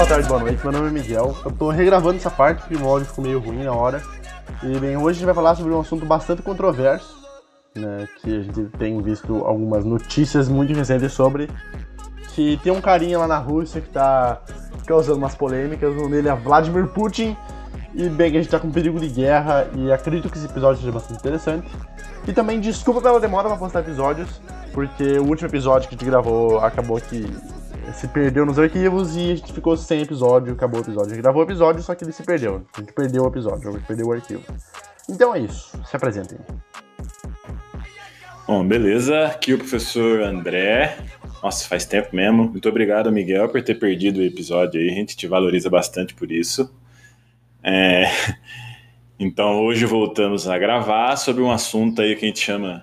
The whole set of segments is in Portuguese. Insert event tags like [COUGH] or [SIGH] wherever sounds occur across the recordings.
boa tarde, boa noite. Meu nome é Miguel. Eu tô regravando essa parte porque o áudio ficou meio ruim na hora. E bem, hoje a gente vai falar sobre um assunto bastante controverso, né? Que a gente tem visto algumas notícias muito recentes sobre. Que tem um carinha lá na Rússia que tá causando umas polêmicas. O nome dele é Vladimir Putin. E bem, a gente tá com perigo de guerra e acredito que esse episódio seja bastante interessante. E também desculpa pela demora pra postar episódios, porque o último episódio que a gente gravou acabou que se perdeu nos arquivos e a gente ficou sem episódio, acabou o episódio. A gente gravou o episódio, só que ele se perdeu. A gente perdeu o episódio, a gente perdeu o arquivo. Então é isso, se apresentem. Bom, beleza. Aqui o professor André. Nossa, faz tempo mesmo. Muito obrigado, Miguel, por ter perdido o episódio aí. A gente te valoriza bastante por isso. É... [LAUGHS] Então hoje voltamos a gravar sobre um assunto aí que a gente chama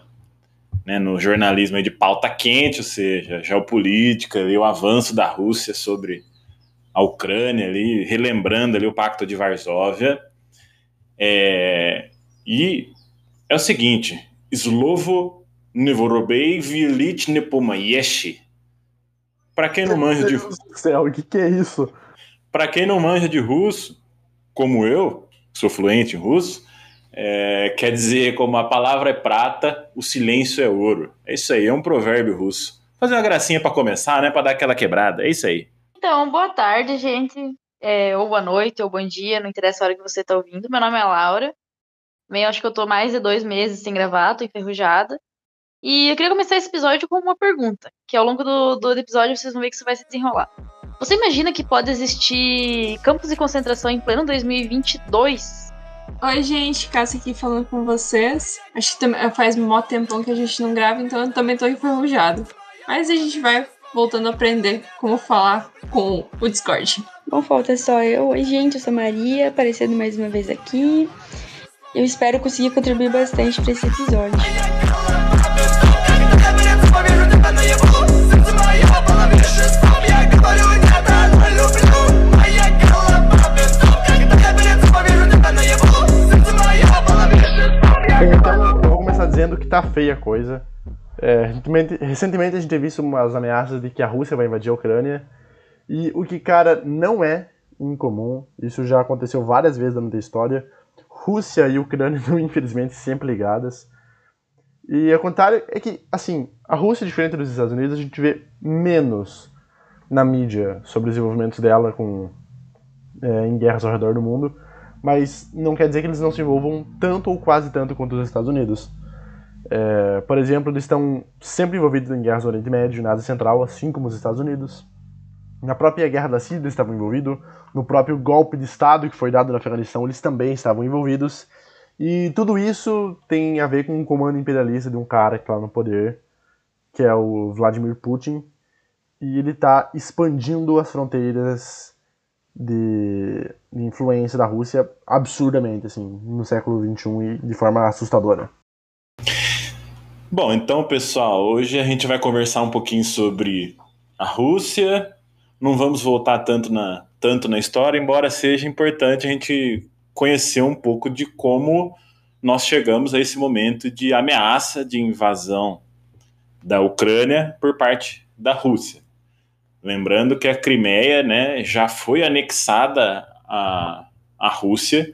né, no jornalismo de pauta quente, ou seja, geopolítica, ali, o avanço da Rússia sobre a Ucrânia, ali, relembrando ali o Pacto de Varsóvia. É... E é o seguinte, Slovo Nevorobei Vilit Nepomayeshi. Para quem não manja de... Do céu, o que, que é isso? Para quem não manja de russo, como eu, que sou fluente em russo, é, quer dizer como a palavra é prata, o silêncio é ouro. É isso aí, é um provérbio russo. Fazer uma gracinha para começar, né, para dar aquela quebrada. É isso aí. Então, boa tarde, gente. É, ou boa noite, ou bom dia, não interessa a hora que você tá ouvindo. Meu nome é Laura. Bem, acho que eu tô mais de dois meses sem gravar, tô enferrujada. E eu queria começar esse episódio com uma pergunta, que ao longo do, do episódio vocês vão ver que isso vai se desenrolar. Você imagina que pode existir campos de concentração em pleno 2022? Oi, gente, Cássia aqui falando com vocês. Acho que faz mó tempão que a gente não grava, então eu também tô enferrujado. Mas a gente vai voltando a aprender como falar com o Discord. Bom, falta só eu. Oi, gente, eu sou Maria, aparecendo mais uma vez aqui. Eu espero conseguir contribuir bastante para esse episódio. Dizendo que tá feia a coisa. É, recentemente, recentemente a gente tem visto umas ameaças de que a Rússia vai invadir a Ucrânia. E o que, cara, não é incomum, isso já aconteceu várias vezes durante a história. Rússia e Ucrânia [LAUGHS] estão, infelizmente, sempre ligadas. E ao contrário, é que, assim, a Rússia, diferente dos Estados Unidos, a gente vê menos na mídia sobre os desenvolvimentos dela com, é, em guerras ao redor do mundo, mas não quer dizer que eles não se envolvam tanto ou quase tanto quanto os Estados Unidos. É, por exemplo, eles estão sempre envolvidos em guerras no Oriente Médio, na Ásia Central, assim como os Estados Unidos. Na própria guerra da Síria eles estavam envolvidos, no próprio golpe de Estado que foi dado na Afeganistão eles também estavam envolvidos. E tudo isso tem a ver com um comando imperialista de um cara que está no poder, que é o Vladimir Putin, e ele está expandindo as fronteiras de, de, influência da Rússia absurdamente, assim, no século XXI e de forma assustadora. Bom, então, pessoal, hoje a gente vai conversar um pouquinho sobre a Rússia. Não vamos voltar tanto na, tanto na história, embora seja importante a gente conhecer um pouco de como nós chegamos a esse momento de ameaça de invasão da Ucrânia por parte da Rússia. Lembrando que a Crimeia né, já foi anexada à, à Rússia,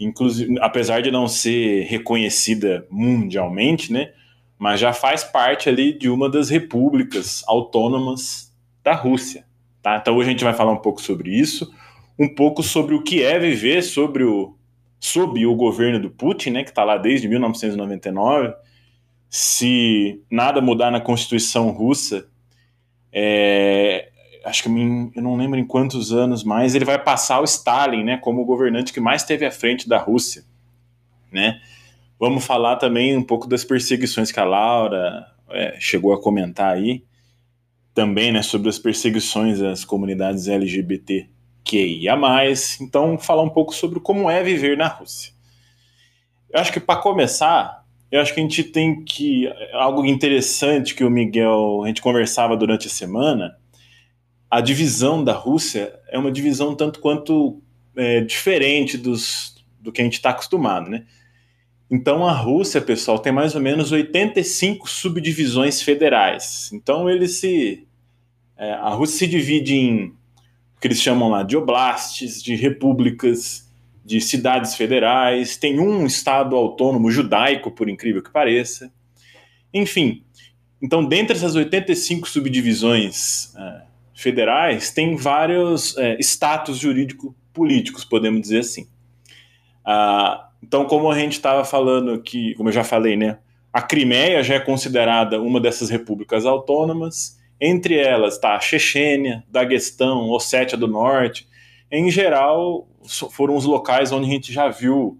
inclusive, apesar de não ser reconhecida mundialmente, né, mas já faz parte ali de uma das repúblicas autônomas da Rússia. Tá? Então hoje a gente vai falar um pouco sobre isso, um pouco sobre o que é viver sobre o, sob o governo do Putin, né, que está lá desde 1999. Se nada mudar na Constituição russa, é, acho que eu não lembro em quantos anos mais, ele vai passar o Stalin, né, como o governante que mais esteve à frente da Rússia, né? Vamos falar também um pouco das perseguições que a Laura é, chegou a comentar aí, também, né, sobre as perseguições às comunidades LGBTQIA+, então falar um pouco sobre como é viver na Rússia. Eu acho que para começar, eu acho que a gente tem que algo interessante que o Miguel a gente conversava durante a semana. A divisão da Rússia é uma divisão tanto quanto é, diferente dos, do que a gente está acostumado, né? Então a Rússia, pessoal, tem mais ou menos 85 subdivisões federais. Então ele se é, a Rússia se divide em que eles chamam lá de oblastes, de repúblicas, de cidades federais, tem um estado autônomo judaico, por incrível que pareça. Enfim, então, dentre essas 85 subdivisões uh, federais, tem vários uh, status jurídico-políticos, podemos dizer assim. Uh, então, como a gente estava falando que, como eu já falei, né, a Crimeia já é considerada uma dessas repúblicas autônomas. Entre elas está a Chechênia, Daguestão, Ossétia do Norte. Em geral, foram os locais onde a gente já viu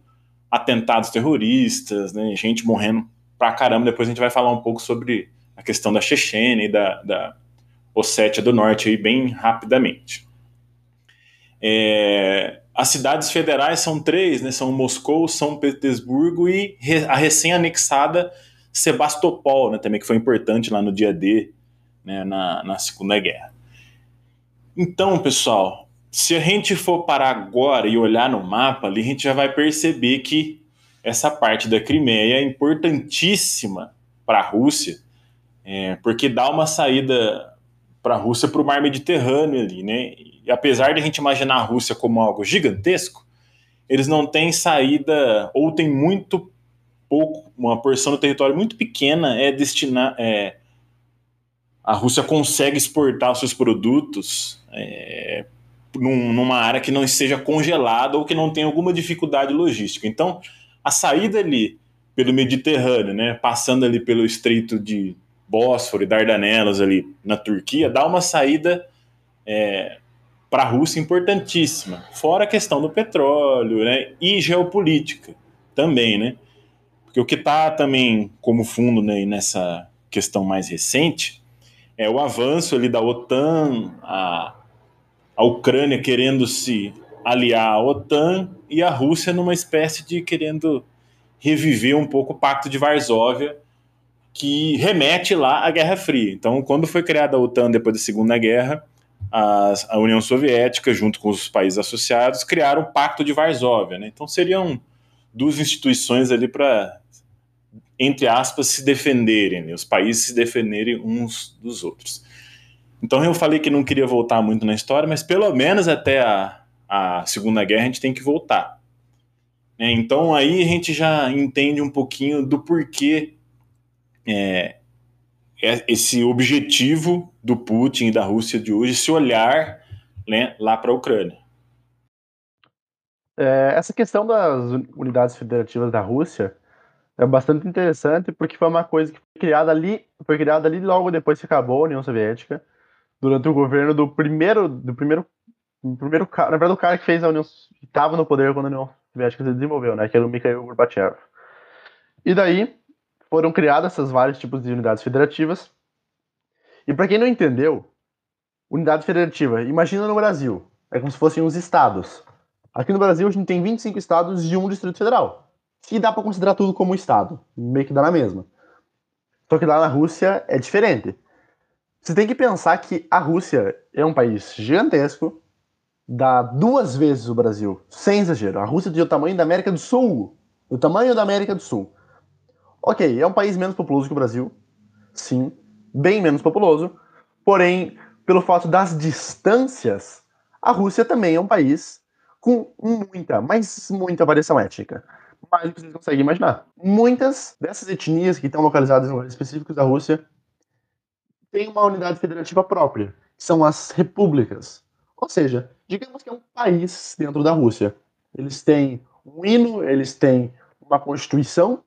atentados terroristas, né, gente morrendo pra caramba. Depois a gente vai falar um pouco sobre a questão da Chechênia e da, da Ossétia do Norte aí bem rapidamente. É, as cidades federais são três, né? São Moscou, São Petersburgo e a recém-anexada Sebastopol, né? Também que foi importante lá no dia D, né? Na, na Segunda Guerra. Então, pessoal, se a gente for parar agora e olhar no mapa ali, a gente já vai perceber que essa parte da Crimeia é importantíssima para a Rússia, é, porque dá uma saída para a Rússia para o mar Mediterrâneo ali, né? E apesar de a gente imaginar a Rússia como algo gigantesco, eles não têm saída ou tem muito pouco, uma porção do território muito pequena é destinar, é, a Rússia consegue exportar os seus produtos é, num, numa área que não esteja congelada ou que não tenha alguma dificuldade logística. Então, a saída ali pelo Mediterrâneo, né, passando ali pelo Estreito de Bósforo e Dardanelas ali na Turquia, dá uma saída é, para a Rússia importantíssima. Fora a questão do petróleo né, e geopolítica também, né? Porque o que está também como fundo né, nessa questão mais recente é o avanço ali da OTAN, a, a Ucrânia querendo se aliar à OTAN e a Rússia numa espécie de querendo reviver um pouco o Pacto de Varsóvia, que remete lá à Guerra Fria. Então, quando foi criada a OTAN depois da Segunda Guerra, a, a União Soviética, junto com os países associados, criaram o Pacto de Varsóvia. Né? Então, seriam duas instituições ali para, entre aspas, se defenderem, né? os países se defenderem uns dos outros. Então, eu falei que não queria voltar muito na história, mas pelo menos até a, a Segunda Guerra a gente tem que voltar. Né? Então, aí a gente já entende um pouquinho do porquê é, esse objetivo do Putin e da Rússia de hoje, se olhar né, lá para a Ucrânia. É, essa questão das unidades federativas da Rússia é bastante interessante porque foi uma coisa que foi criada ali, foi criada ali logo depois que acabou a União Soviética, durante o governo do primeiro, do primeiro, primeiro cara, na verdade o cara que fez a União, que estava no poder quando a União Soviética se desenvolveu, né, que era o Mikhail Gorbachev. E daí foram criadas esses vários tipos de unidades federativas. E para quem não entendeu, unidade federativa, imagina no Brasil, é como se fossem os estados. Aqui no Brasil a gente tem 25 estados e um distrito federal. Que dá para considerar tudo como estado, meio que dá na mesma. Só que lá na Rússia é diferente. Você tem que pensar que a Rússia é um país gigantesco, dá duas vezes o Brasil, sem exagero. A Rússia tem o tamanho da América do Sul. O tamanho da América do Sul. Ok, é um país menos populoso que o Brasil, sim, bem menos populoso, porém, pelo fato das distâncias, a Rússia também é um país com muita, mas muita variação étnica. Mais do que vocês conseguem imaginar. Muitas dessas etnias que estão localizadas em lugares específicos da Rússia têm uma unidade federativa própria, que são as repúblicas. Ou seja, digamos que é um país dentro da Rússia. Eles têm um hino, eles têm uma constituição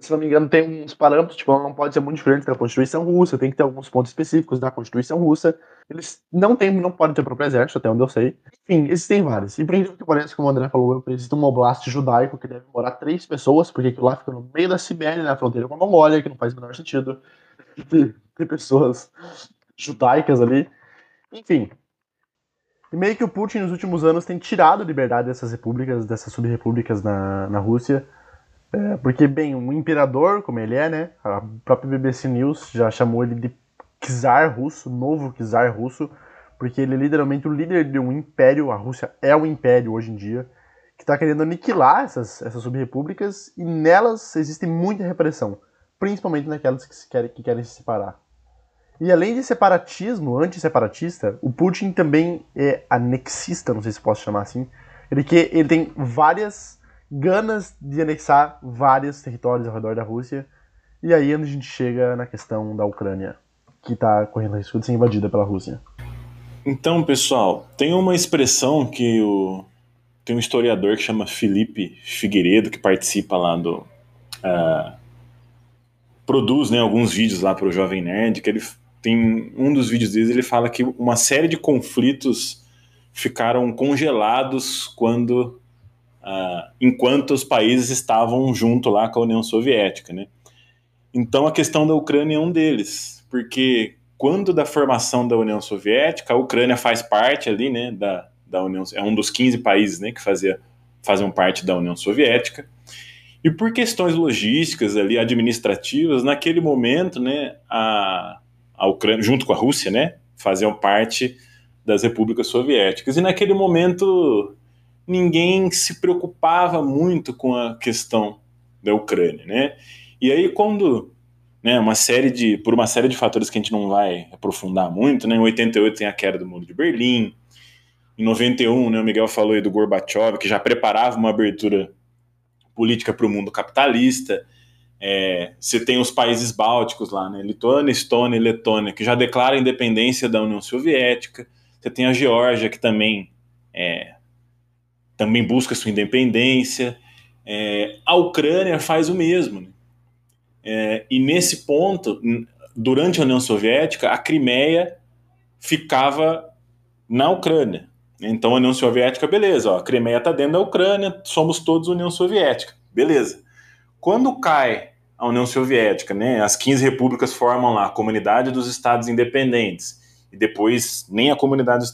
se não me engano, tem uns parâmetros, tipo, não pode ser muito diferente da Constituição Russa, tem que ter alguns pontos específicos da Constituição Russa. Eles não têm, não podem ter próprio exército, até onde eu sei. Enfim, existem vários. E por incrível que pareça, como o André falou, existe um oblast judaico que deve morar três pessoas, porque aquilo lá fica no meio da Sibéria, na fronteira com a Mongólia, que não faz o menor sentido. Tem pessoas judaicas ali. Enfim. E meio que o Putin, nos últimos anos, tem tirado liberdade dessas repúblicas, dessas subrepúblicas na, na Rússia é, porque, bem, um imperador, como ele é, né? A própria BBC News já chamou ele de czar russo, novo czar russo, porque ele é literalmente o líder de um império, a Rússia é um império hoje em dia, que está querendo aniquilar essas, essas subrepúblicas e nelas existe muita repressão, principalmente naquelas que, se querem, que querem se separar. E além de separatismo, antisseparatista, o Putin também é anexista, não sei se posso chamar assim. Ele, que, ele tem várias ganas de anexar vários territórios ao redor da Rússia. E aí a gente chega na questão da Ucrânia, que está correndo risco de ser invadida pela Rússia. Então, pessoal, tem uma expressão que o tem um historiador que chama Felipe Figueiredo que participa lá do uh, produz né, alguns vídeos lá para o Jovem Nerd que ele tem um dos vídeos deles ele fala que uma série de conflitos ficaram congelados quando uh, enquanto os países estavam junto lá com a União Soviética, né? Então a questão da Ucrânia é um deles, porque quando da formação da União Soviética, a Ucrânia faz parte ali, né, da, da União, é um dos 15 países, né, que fazia, faziam parte da União Soviética. E por questões logísticas ali, administrativas, naquele momento, né, a, a Ucrânia, junto com a Rússia, né, faziam parte das repúblicas soviéticas. E naquele momento ninguém se preocupava muito com a questão da Ucrânia, né? E aí quando, né, uma série de por uma série de fatores que a gente não vai aprofundar muito, né? Em 88 tem a queda do Muro de Berlim. Em 91, né, o Miguel falou aí do Gorbachev, que já preparava uma abertura política para o mundo capitalista. É, você tem os países bálticos lá, né? Lituânia, Estônia e Letônia, que já declaram a independência da União Soviética. Você tem a Geórgia, que também é, também busca sua independência. É, a Ucrânia faz o mesmo. Né? É, e nesse ponto, durante a União Soviética, a Crimeia ficava na Ucrânia. Então a União Soviética, beleza, ó, a Crimeia está dentro da Ucrânia, somos todos União Soviética, beleza. Quando cai a União Soviética, né, as 15 repúblicas formam lá a Comunidade dos Estados Independentes, e depois nem a Comunidade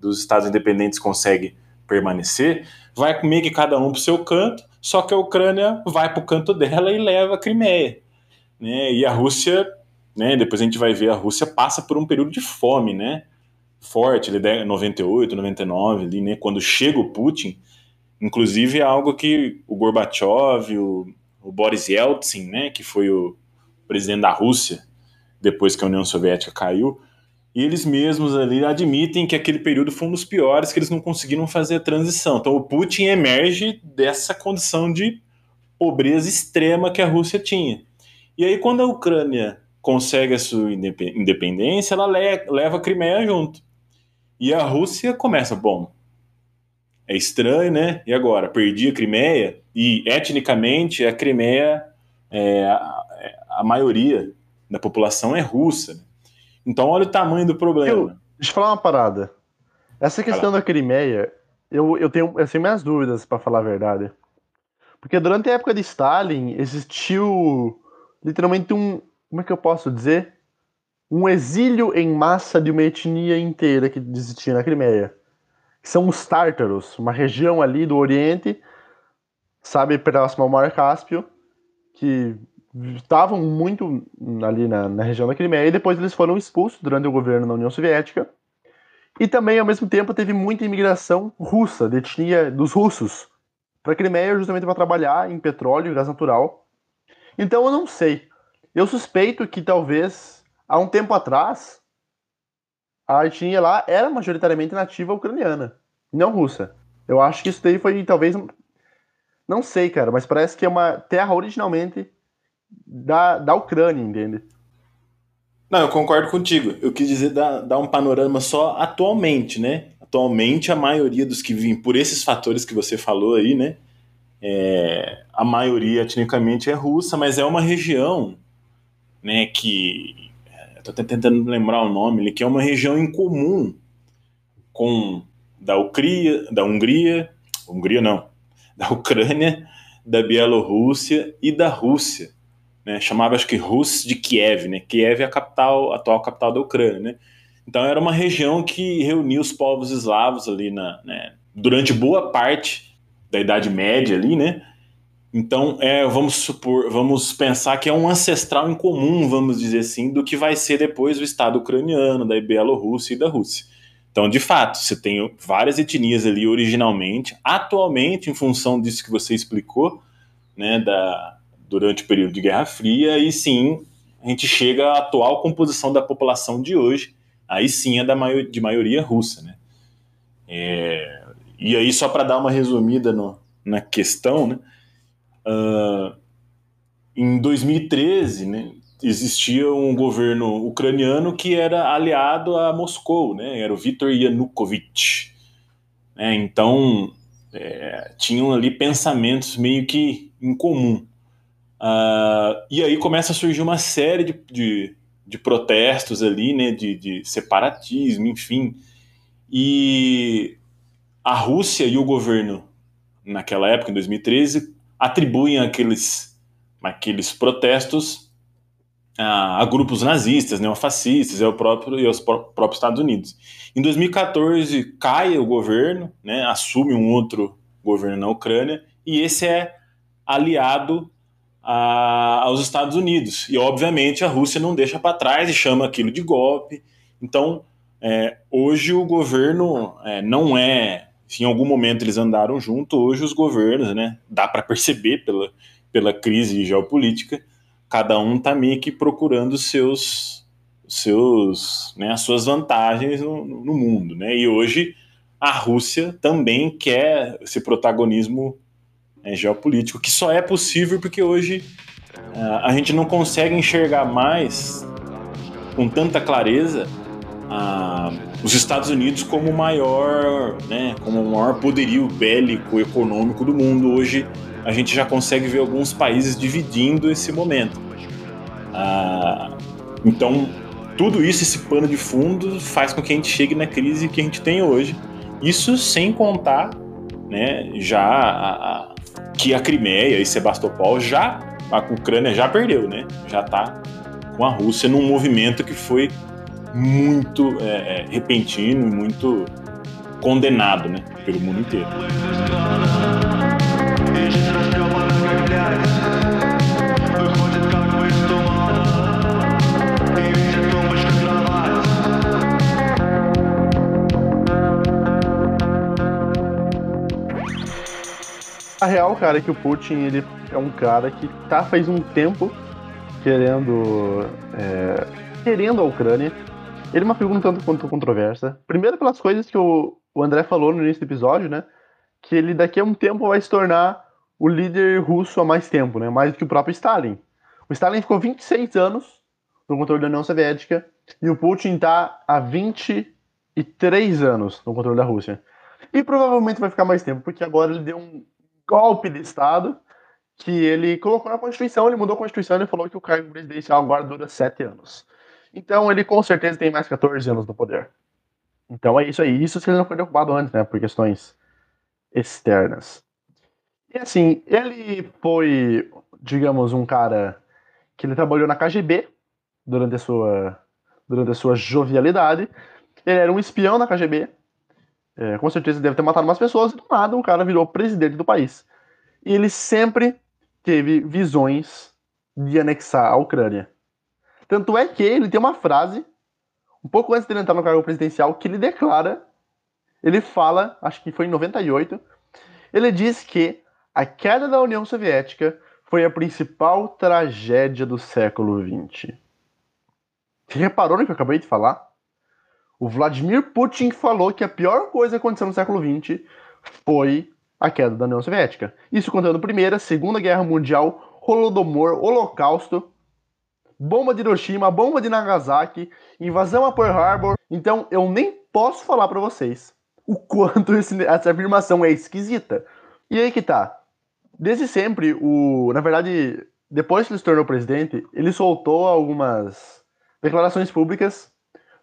dos Estados Independentes consegue permanecer, vai meio que cada um para o seu canto, só que a Ucrânia vai para o canto dela e leva a Crimeia. Né? E a Rússia, né, depois a gente vai ver, a Rússia passa por um período de fome, né? Forte, ele 98, 99, ali, né? Quando chega o Putin, inclusive é algo que o Gorbachev, o, o Boris Yeltsin, né, que foi o presidente da Rússia depois que a União Soviética caiu, e eles mesmos ali admitem que aquele período foi um dos piores, que eles não conseguiram fazer a transição. Então o Putin emerge dessa condição de pobreza extrema que a Rússia tinha. E aí quando a Ucrânia consegue a sua independência, ela leva a Crimeia junto. E a Rússia começa, bom, é estranho, né? E agora? Perdi a Crimeia e etnicamente a Crimeia, é, a, a maioria da população é russa. Então, olha o tamanho do problema. Eu, deixa eu falar uma parada. Essa questão da Crimeia, eu, eu tenho assim, minhas dúvidas, para falar a verdade. Porque durante a época de Stalin, existiu literalmente um. Como é que eu posso dizer? Um exílio em massa de uma etnia inteira que existia na Crimeia. Que são os tártaros, uma região ali do Oriente, sabe, próximo ao Mar Cáspio, que estavam muito ali na, na, região da Crimeia e depois eles foram expulsos durante o governo da União Soviética. E também, ao mesmo tempo, teve muita imigração russa, de etnia dos russos, para a Crimeia justamente para trabalhar em petróleo e gás natural. Então eu não sei. Eu suspeito que talvez, há um tempo atrás, a etnia lá era majoritariamente nativa ucraniana, não russa. Eu acho que isso daí foi talvez. Não sei, cara, mas parece que é uma terra originalmente da, da Ucrânia, entende? Não, eu concordo contigo. Eu quis dizer dar, dar um panorama só atualmente, né? Atualmente, a maioria dos que vivem por esses fatores que você falou aí, né? É, a maioria etnicamente é russa, mas é uma região, né? Que estou tentando lembrar o nome, que é uma região em comum com da Ucria, da Hungria, Hungria não, da Ucrânia, da Bielorrússia e da Rússia né, chamava acho que Rus de Kiev, né? Kiev é a capital, a atual capital da Ucrânia, né? Então era uma região que reunia os povos eslavos ali na, né, durante boa parte da Idade Média ali, né? Então, é, vamos supor, vamos pensar que é um ancestral em comum, vamos dizer assim, do que vai ser depois o Estado ucraniano, da Bielorrússia e da Rússia. Então, de fato, você tem várias etnias ali originalmente, atualmente, em função disso que você explicou, né, da, durante o período de Guerra Fria, e sim, a gente chega à atual composição da população de hoje, aí sim é da de maioria russa, né? É, e aí, só para dar uma resumida no, na questão, né? Uh, em 2013, né, existia um governo ucraniano que era aliado a Moscou, né? Era o Viktor Yanukovych. Né? Então, é, tinham ali pensamentos meio que em comum. Uh, e aí começa a surgir uma série de, de, de protestos ali, né? De, de separatismo, enfim. E a Rússia e o governo, naquela época, em 2013, atribuem aqueles, aqueles protestos a, a grupos nazistas, neofascistas, e ao próprio, e aos próprios Estados Unidos. Em 2014 cai o governo, né, assume um outro governo na Ucrânia, e esse é aliado a, aos Estados Unidos. E, obviamente, a Rússia não deixa para trás e chama aquilo de golpe. Então, é, hoje o governo é, não é. Em algum momento eles andaram junto, hoje os governos, né, dá para perceber pela, pela crise geopolítica, cada um está meio que procurando seus, seus, né, as suas vantagens no, no, mundo, né? E hoje a Rússia também quer esse protagonismo né, geopolítico, que só é possível porque hoje uh, a gente não consegue enxergar mais com tanta clareza os Estados Unidos como o maior, né, como o maior poderio bélico econômico do mundo. Hoje a gente já consegue ver alguns países dividindo esse momento. Então, tudo isso, esse pano de fundo, faz com que a gente chegue na crise que a gente tem hoje. Isso sem contar né, já a, que a Crimeia e Sebastopol já, a Ucrânia já perdeu, né? Já está com a Rússia num movimento que foi muito é, é, repentino e muito condenado né, pelo mundo inteiro. A real, cara, é que o Putin ele é um cara que tá faz um tempo querendo é, querendo a Ucrânia. Ele é uma pergunta tanto quanto controversa. Primeiro pelas coisas que o, o André falou no início do episódio, né? Que ele daqui a um tempo vai se tornar o líder russo há mais tempo, né? Mais do que o próprio Stalin. O Stalin ficou 26 anos no controle da União Soviética e o Putin tá há 23 anos no controle da Rússia. E provavelmente vai ficar mais tempo, porque agora ele deu um golpe de Estado que ele colocou na Constituição, ele mudou a Constituição e falou que o cargo presidencial agora dura sete anos. Então ele com certeza tem mais 14 anos no poder. Então é isso aí. Isso se ele não foi derrubado antes, né? Por questões externas. E assim, ele foi, digamos, um cara que ele trabalhou na KGB durante a sua, durante a sua jovialidade. Ele era um espião na KGB, é, com certeza deve ter matado umas pessoas, e do nada o cara virou presidente do país. E ele sempre teve visões de anexar a Ucrânia. Tanto é que ele tem uma frase, um pouco antes de ele entrar no cargo presidencial, que ele declara, ele fala, acho que foi em 98, ele diz que a queda da União Soviética foi a principal tragédia do século XX. Você reparou no que eu acabei de falar? O Vladimir Putin falou que a pior coisa que aconteceu no século XX foi a queda da União Soviética. Isso contando Primeira, Segunda Guerra Mundial, Holodomor, Holocausto, bomba de Hiroshima, bomba de Nagasaki, invasão a Pearl Harbor. Então eu nem posso falar para vocês o quanto esse, essa afirmação é esquisita. E aí que tá. Desde sempre, o, na verdade, depois que ele se tornou presidente, ele soltou algumas declarações públicas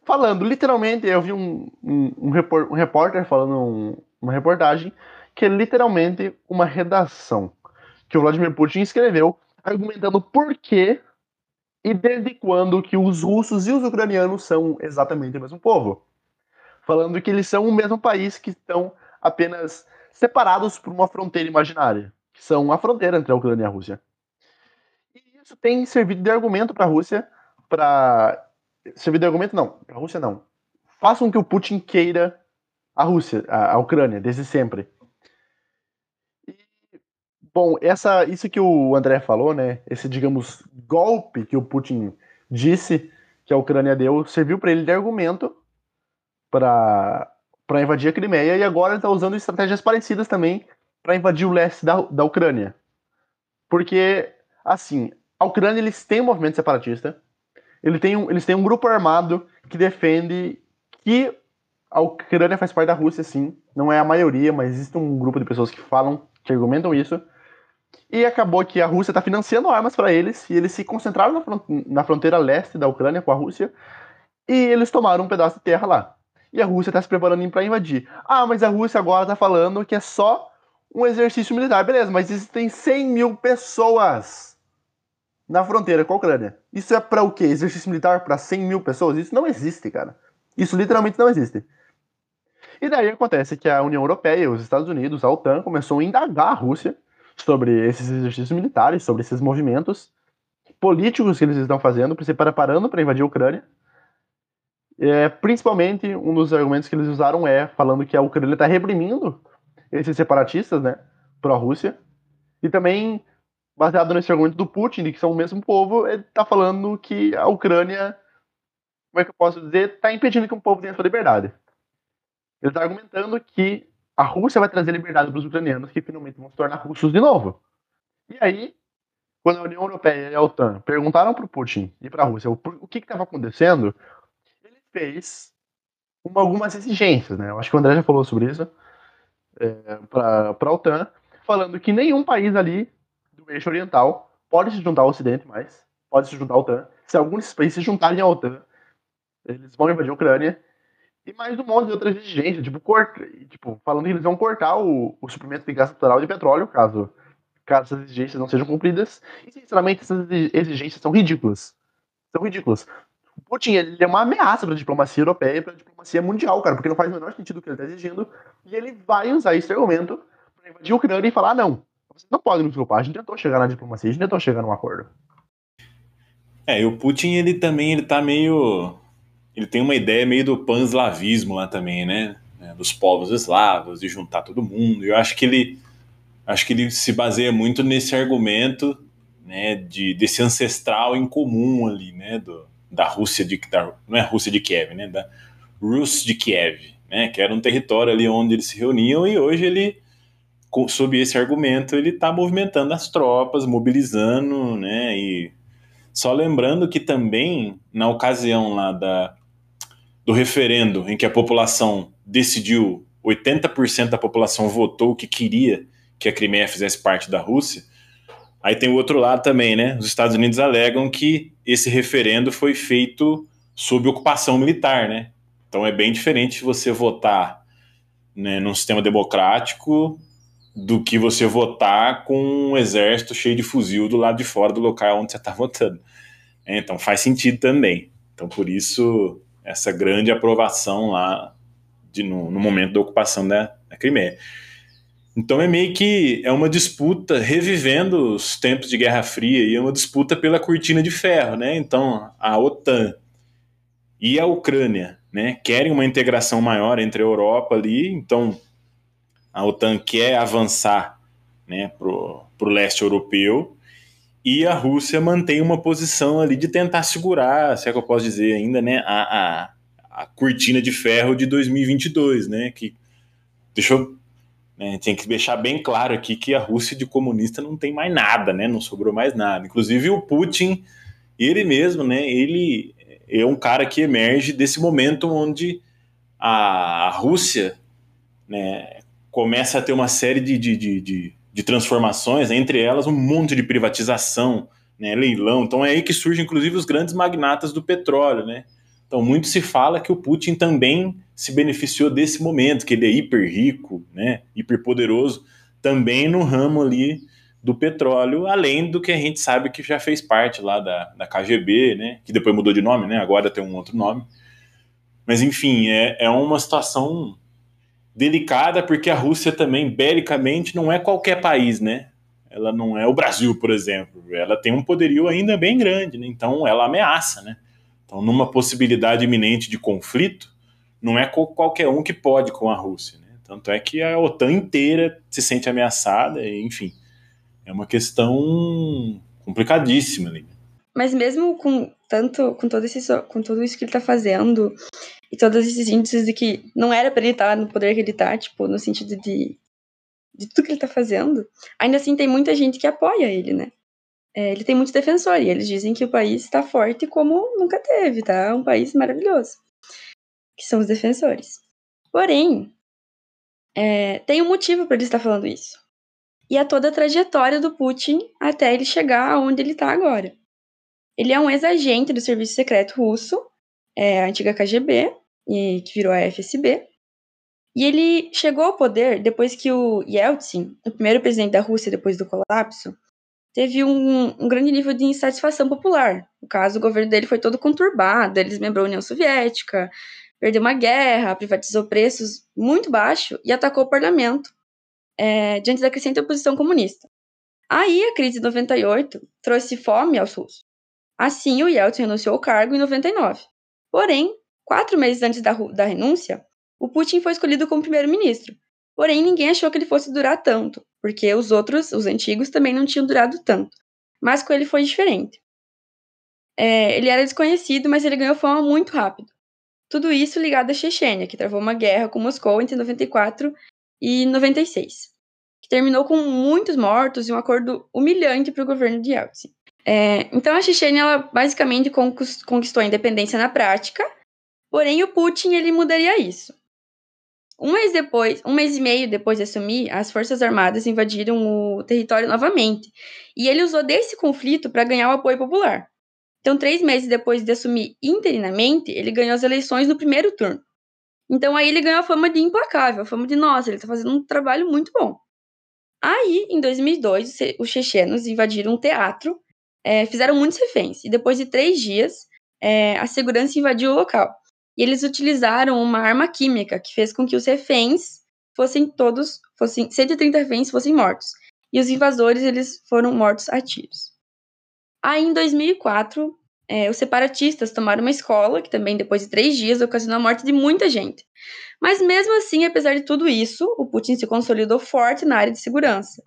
falando, literalmente, eu vi um, um, um, repor, um repórter falando um, uma reportagem que é literalmente uma redação que o Vladimir Putin escreveu argumentando por que e desde quando que os russos e os ucranianos são exatamente o mesmo povo. Falando que eles são o mesmo país que estão apenas separados por uma fronteira imaginária, que são a fronteira entre a Ucrânia e a Rússia. E isso tem servido de argumento para a Rússia para servir de argumento, não. Para a Rússia, não. Façam que o Putin queira a Rússia, a, a Ucrânia, desde sempre. E, bom, essa, isso que o André falou, né? Esse, digamos, golpe que o Putin disse que a Ucrânia deu serviu para ele de argumento para invadir a Crimeia e agora ele está usando estratégias parecidas também para invadir o leste da, da Ucrânia. Porque, assim, a Ucrânia eles têm um movimento separatista, ele tem um, eles têm um grupo armado que defende que a Ucrânia faz parte da Rússia, sim. Não é a maioria, mas existe um grupo de pessoas que falam, que argumentam isso. E acabou que a Rússia está financiando armas para eles, e eles se concentraram na, front na fronteira leste da Ucrânia com a Rússia, e eles tomaram um pedaço de terra lá. E a Rússia está se preparando para invadir. Ah, mas a Rússia agora está falando que é só um exercício militar. Beleza, mas existem 100 mil pessoas na fronteira com a Ucrânia. Isso é para o quê? Exercício militar para 100 mil pessoas? Isso não existe, cara. Isso literalmente não existe. E daí acontece que a União Europeia, os Estados Unidos, a OTAN, começou a indagar a Rússia sobre esses exercícios militares, sobre esses movimentos políticos que eles estão fazendo, se preparando para invadir a Ucrânia. É, principalmente, um dos argumentos que eles usaram é falando que a Ucrânia está reprimindo esses separatistas, né, pró-Rússia, e também, baseado nesse argumento do Putin, de que são o mesmo povo, ele está falando que a Ucrânia, como é que eu posso dizer, está impedindo que um povo tenha sua liberdade. Ele está argumentando que a Rússia vai trazer liberdade para os ucranianos que finalmente vão se tornar russos de novo. E aí, quando a União Europeia e a OTAN perguntaram para o Putin e para a Rússia o, que estava acontecendo, ele fez uma, algumas exigências. Né? Eu acho que o André já falou sobre isso é, para a OTAN, falando que nenhum país ali do eixo oriental pode se juntar ao Ocidente mais, pode se juntar à OTAN. Se alguns países se juntarem à OTAN, eles vão invadir a Ucrânia e mais um monte de outras exigências, tipo, corta, tipo falando que eles vão cortar o, o suprimento de gás natural de petróleo, caso, caso essas exigências não sejam cumpridas. E, sinceramente, essas exigências são ridículas. São ridículas. O Putin ele é uma ameaça para a diplomacia europeia e para a diplomacia mundial, cara, porque não faz o menor sentido o que ele está exigindo. E ele vai usar esse argumento para invadir a Ucrânia e falar: ah, não, não pode nos culpar, a gente tentou chegar na diplomacia, a gente tentou chegar num acordo. É, e o Putin, ele também, ele tá meio ele tem uma ideia meio do pan-eslavismo lá também, né? É, dos povos eslavos, de juntar todo mundo. Eu acho que ele acho que ele se baseia muito nesse argumento, né, de desse ancestral em comum ali, né, do, da Rússia de da, não é Rússia de Kiev, né, da Rus de Kiev, né, que era um território ali onde eles se reuniam e hoje ele sob esse argumento ele está movimentando as tropas, mobilizando, né, e só lembrando que também na ocasião lá da do referendo em que a população decidiu, 80% da população votou que queria que a Crimeia fizesse parte da Rússia. Aí tem o outro lado também, né? Os Estados Unidos alegam que esse referendo foi feito sob ocupação militar, né? Então é bem diferente você votar né, num sistema democrático do que você votar com um exército cheio de fuzil do lado de fora do local onde você está [LAUGHS] votando. É, então faz sentido também. Então por isso essa grande aprovação lá de, no, no momento da ocupação da, da Crimeia. Então é meio que é uma disputa revivendo os tempos de Guerra Fria e é uma disputa pela cortina de ferro, né? Então a OTAN e a Ucrânia, né, querem uma integração maior entre a Europa ali, então a OTAN quer avançar, né, pro, pro leste europeu e a Rússia mantém uma posição ali de tentar segurar, se é que eu posso dizer ainda, né, a, a, a cortina de ferro de 2022, né, que deixa eu, né, tem que deixar bem claro aqui que a Rússia de comunista não tem mais nada, né, não sobrou mais nada. Inclusive o Putin, ele mesmo, né, ele é um cara que emerge desse momento onde a Rússia, né, começa a ter uma série de, de, de, de de transformações, entre elas um monte de privatização, né, leilão. Então é aí que surgem, inclusive, os grandes magnatas do petróleo, né? Então muito se fala que o Putin também se beneficiou desse momento, que ele é hiper rico, né, hiper poderoso, também no ramo ali do petróleo, além do que a gente sabe que já fez parte lá da, da KGB, né, que depois mudou de nome, né, agora tem um outro nome. Mas enfim, é, é uma situação delicada porque a Rússia também, belicamente, não é qualquer país, né? Ela não é o Brasil, por exemplo. Ela tem um poderio ainda bem grande, né? então ela ameaça, né? Então, numa possibilidade iminente de conflito, não é qualquer um que pode com a Rússia. Né? Tanto é que a OTAN inteira se sente ameaçada, enfim. É uma questão complicadíssima ali. Mas mesmo com tanto com todo, esse, com tudo isso que ele tá fazendo e todos esses índices de que não era para ele estar no poder que ele tá, tipo, no sentido de, de tudo que ele tá fazendo, ainda assim tem muita gente que apoia ele, né? É, ele tem muitos defensores e eles dizem que o país está forte como nunca teve, tá? Um país maravilhoso. Que são os defensores. Porém, é, tem um motivo para ele estar falando isso. E é toda a trajetória do Putin até ele chegar aonde ele está agora. Ele é um ex-agente do serviço secreto russo, é, a antiga KGB, e que virou a FSB. E ele chegou ao poder depois que o Yeltsin, o primeiro presidente da Rússia depois do colapso, teve um, um, grande nível de insatisfação popular. No caso, o governo dele foi todo conturbado, ele desmembrou a União Soviética, perdeu uma guerra, privatizou preços muito baixos e atacou o parlamento é, diante da crescente oposição comunista. Aí a crise de 98 trouxe fome aos russos. Assim, o Yeltsin renunciou ao cargo em 99. Porém, quatro meses antes da, da renúncia, o Putin foi escolhido como primeiro-ministro. Porém, ninguém achou que ele fosse durar tanto, porque os outros, os antigos, também não tinham durado tanto. Mas com ele foi diferente. É, ele era desconhecido, mas ele ganhou fama muito rápido. Tudo isso ligado à Chechênia, que travou uma guerra com Moscou entre 94 e 96, que terminou com muitos mortos e um acordo humilhante para o governo de Yeltsin. É, então a Chechênia ela basicamente conquistou a independência na prática, porém o Putin ele mudaria isso. Um mês depois, um mês e meio depois de assumir, as forças armadas invadiram o território novamente, e ele usou desse conflito para ganhar o apoio popular. Então, três meses depois de assumir interinamente, ele ganhou as eleições no primeiro turno. Então aí ele ganhou a fama de implacável, a fama de nossa, ele está fazendo um trabalho muito bom. Aí, em 2002, os chechenos invadiram um teatro é, fizeram muitos reféns. E depois de três dias, é, a segurança invadiu o local. E eles utilizaram uma arma química que fez com que os reféns fossem todos, fossem 130 reféns fossem mortos. E os invasores eles foram mortos a tiros. Aí, em 2004, é, os separatistas tomaram uma escola, que também, depois de três dias, ocasionou a morte de muita gente. Mas mesmo assim, apesar de tudo isso, o Putin se consolidou forte na área de segurança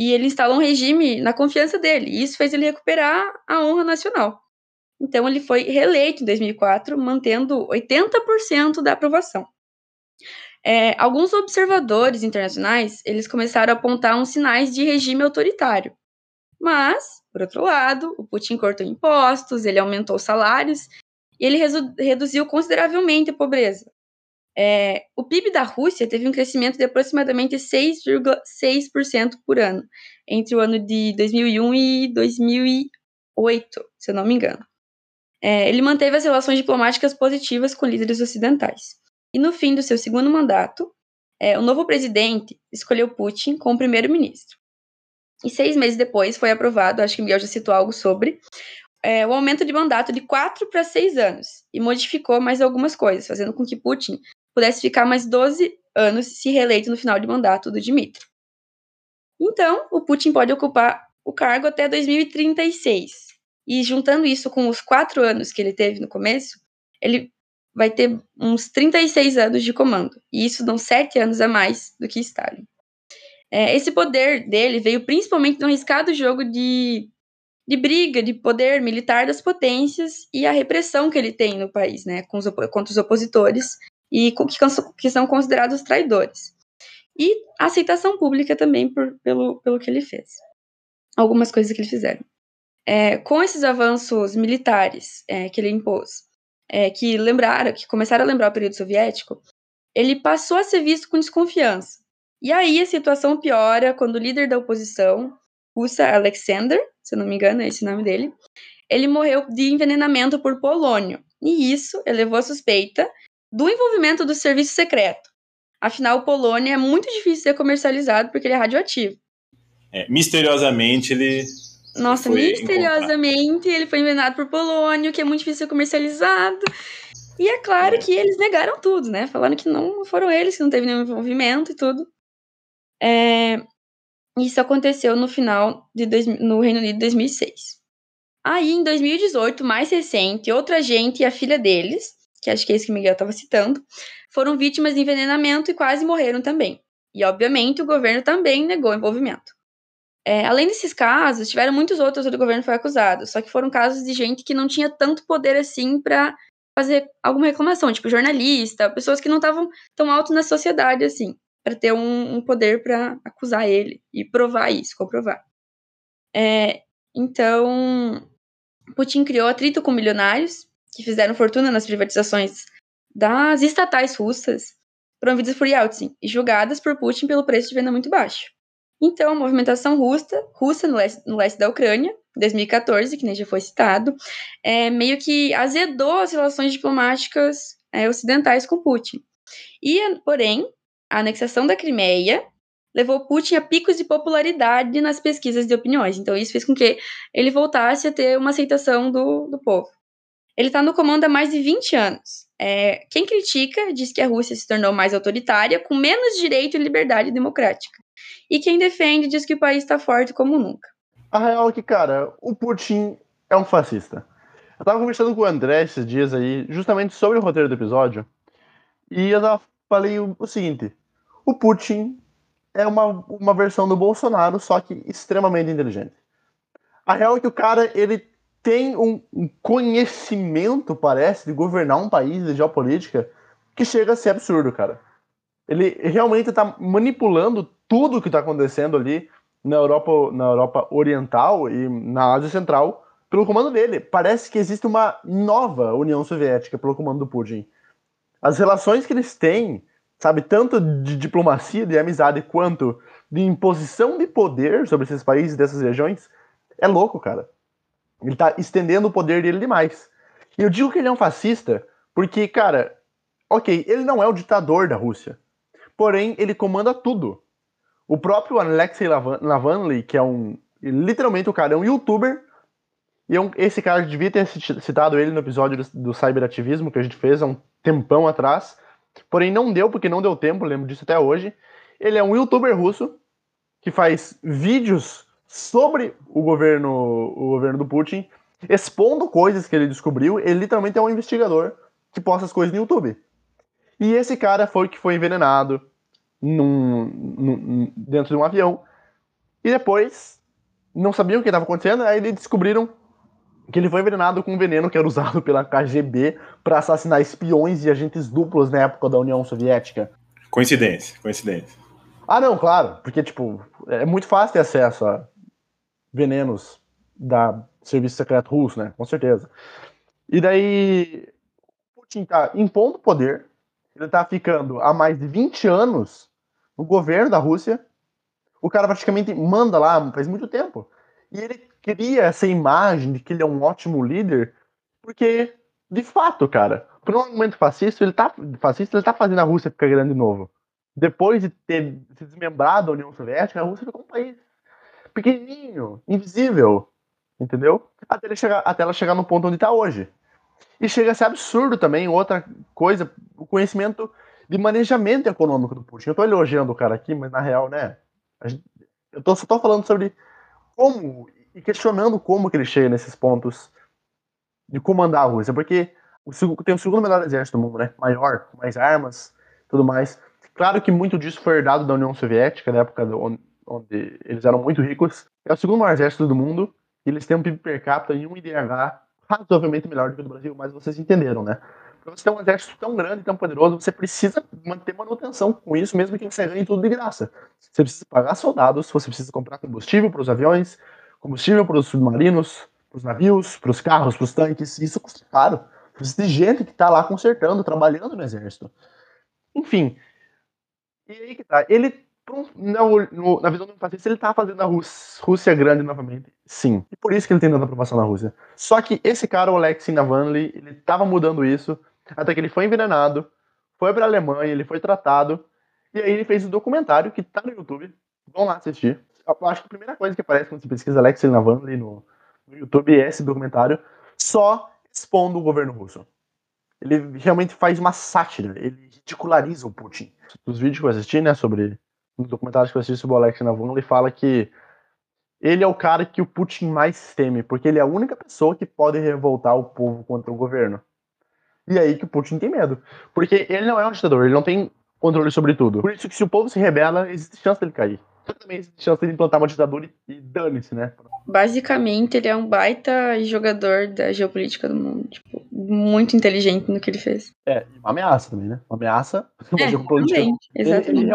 e ele instalou um regime na confiança dele, e isso fez ele recuperar a honra nacional. Então ele foi reeleito em 2004, mantendo 80% da aprovação. É, alguns observadores internacionais eles começaram a apontar uns sinais de regime autoritário. Mas, por outro lado, o Putin cortou impostos, ele aumentou salários e ele reduziu consideravelmente a pobreza. É, o PIB da Rússia teve um crescimento de aproximadamente 6,6% por ano, entre o ano de 2001 e 2008, se eu não me engano. É, ele manteve as relações diplomáticas positivas com líderes ocidentais. E no fim do seu segundo mandato, é, o novo presidente escolheu Putin como primeiro-ministro. E seis meses depois foi aprovado, acho que Miguel já citou algo sobre, é, o aumento de mandato de quatro para seis anos e modificou mais algumas coisas, fazendo com que Putin pudesse ficar mais 12 anos se reeleito no final de mandato do Dmitry. Então, o Putin pode ocupar o cargo até 2036. E juntando isso com os quatro anos que ele teve no começo, ele vai ter uns 36 anos de comando. E isso dão sete anos a mais do que Stalin. É, esse poder dele veio principalmente no arriscado jogo de, de briga, de poder militar das potências e a repressão que ele tem no país, né, com os, contra os opositores e que são considerados traidores. E aceitação pública também por, pelo, pelo que ele fez. Algumas coisas que ele fizeram. É, com esses avanços militares é, que ele impôs, é, que lembraram, que começaram a lembrar o período soviético, ele passou a ser visto com desconfiança. E aí a situação piora quando o líder da oposição, russa Alexander, se eu não me engano é esse o nome dele, ele morreu de envenenamento por polônio. E isso elevou a suspeita do envolvimento do serviço secreto. Afinal, o polônio é muito difícil de ser comercializado porque ele é radioativo. É, misteriosamente ele. Nossa, misteriosamente encontrado. ele foi envenenado por polônio, que é muito difícil de ser comercializado. E é claro é. que eles negaram tudo, né? Falando que não foram eles, que não teve nenhum envolvimento e tudo. É... Isso aconteceu no final de dois... no Reino Unido de 2006. Aí, em 2018, mais recente, outro agente e a filha deles que acho que é isso que o Miguel estava citando, foram vítimas de envenenamento e quase morreram também. E, obviamente, o governo também negou envolvimento. É, além desses casos, tiveram muitos outros onde o governo foi acusado, só que foram casos de gente que não tinha tanto poder assim para fazer alguma reclamação, tipo jornalista, pessoas que não estavam tão alto na sociedade assim, para ter um, um poder para acusar ele e provar isso, comprovar. É, então, Putin criou atrito com milionários que fizeram fortuna nas privatizações das estatais russas, promovidas por Yeltsin e julgadas por Putin pelo preço de venda muito baixo. Então, a movimentação russa, russa no, leste, no leste da Ucrânia, 2014, que nem já foi citado, é, meio que azedou as relações diplomáticas é, ocidentais com Putin. E, porém, a anexação da Crimeia levou Putin a picos de popularidade nas pesquisas de opiniões. Então, isso fez com que ele voltasse a ter uma aceitação do, do povo. Ele está no comando há mais de 20 anos. É, quem critica diz que a Rússia se tornou mais autoritária, com menos direito e liberdade democrática. E quem defende diz que o país está forte como nunca. A real é que, cara, o Putin é um fascista. Eu tava conversando com o André esses dias aí, justamente sobre o roteiro do episódio, e eu falei o, o seguinte: o Putin é uma, uma versão do Bolsonaro, só que extremamente inteligente. A real é que o cara, ele tem um, conhecimento, parece, de governar um país, de geopolítica, que chega a ser absurdo, cara. Ele realmente está manipulando tudo que está acontecendo ali na Europa, na Europa Oriental e na Ásia Central pelo comando dele. Parece que existe uma nova União Soviética pelo comando do Putin. As relações que eles têm, sabe, tanto de diplomacia, de amizade, quanto de imposição de poder sobre esses países, dessas regiões, é louco, cara. Ele tá estendendo o poder dele demais. E eu digo que ele é um fascista porque, cara, ok, ele não é o ditador da Rússia. Porém, ele comanda tudo. O próprio Alexei Navalny, que é um. Literalmente o cara é um youtuber. E é um, esse cara devia ter citado ele no episódio do, do cyberativismo que a gente fez há um tempão atrás. Porém, não deu, porque não deu tempo, lembro disso até hoje. Ele é um youtuber russo que faz vídeos sobre o governo, o governo do Putin, expondo coisas que ele descobriu. Ele literalmente é um investigador que posta as coisas no YouTube. E esse cara foi que foi envenenado, num, num, dentro de um avião. E depois não sabiam o que estava acontecendo, aí eles descobriram que ele foi envenenado com um veneno que era usado [LAUGHS] pela KGB para assassinar espiões e agentes duplos na época da União Soviética. Coincidência, coincidência. Ah, não, claro, porque tipo, é muito fácil ter acesso a venenos da serviço secreto russo, né? Com certeza. E daí Putin tá impondo poder, ele tá ficando há mais de 20 anos o governo da Rússia, o cara praticamente manda lá faz muito tempo. E ele cria essa imagem de que ele é um ótimo líder, porque, de fato, cara, por um argumento fascista, ele tá, fascista, ele tá fazendo a Rússia ficar grande de novo. Depois de ter se desmembrado da União Soviética, a Rússia ficou um país pequenininho, invisível, entendeu? Até, ele chegar, até ela chegar no ponto onde está hoje. E chega a ser absurdo também, outra coisa, o conhecimento de manejamento econômico do Putin. Eu estou elogiando o cara aqui, mas na real, né? Gente, eu tô, só estou falando sobre como e questionando como que ele chega nesses pontos de comandar a Rússia, porque o, tem o segundo melhor exército do mundo, né? Maior, com mais armas, tudo mais. Claro que muito disso foi herdado da União Soviética, na época onde, onde eles eram muito ricos. É o segundo maior exército do mundo, e eles têm um PIB per capita e um IDH razoavelmente melhor do que o do Brasil, mas vocês entenderam, né? Para você ter um exército tão grande, tão poderoso, você precisa manter manutenção com isso, mesmo que você ganhe tudo de graça. Você precisa pagar soldados, você precisa comprar combustível para os aviões, combustível para os submarinos, para os navios, para os carros, para os tanques. Isso custa caro. Precisa de gente que está lá consertando, trabalhando no exército. Enfim. E aí que tá. Ele na, na visão do fascista, ele tá fazendo a Rússia, Rússia grande novamente. Sim. E por isso que ele tem tanta aprovação na Rússia. Só que esse cara, o Alexei Navalny, ele tava mudando isso, até que ele foi envenenado, foi pra Alemanha, ele foi tratado, e aí ele fez um documentário que tá no YouTube. Vão lá assistir. Eu acho que a primeira coisa que aparece quando você pesquisa Alexei Navalny no, no YouTube é esse documentário, só expondo o governo russo. Ele realmente faz uma sátira, ele ridiculariza o Putin. Os vídeos que eu assisti, né, sobre no documentário que eu assisti sobre o Alexei Navalny, ele fala que ele é o cara que o Putin mais teme, porque ele é a única pessoa que pode revoltar o povo contra o governo. E é aí que o Putin tem medo. Porque ele não é um ditador, ele não tem controle sobre tudo. Por isso que se o povo se rebela, existe chance dele cair. também existe chance de implantar uma ditadura e, e dane-se, né? Basicamente, ele é um baita jogador da geopolítica do mundo. Tipo, muito inteligente no que ele fez. É, uma ameaça também, né? Uma ameaça. Uma É, geopolítica. também, Ele, ele exatamente.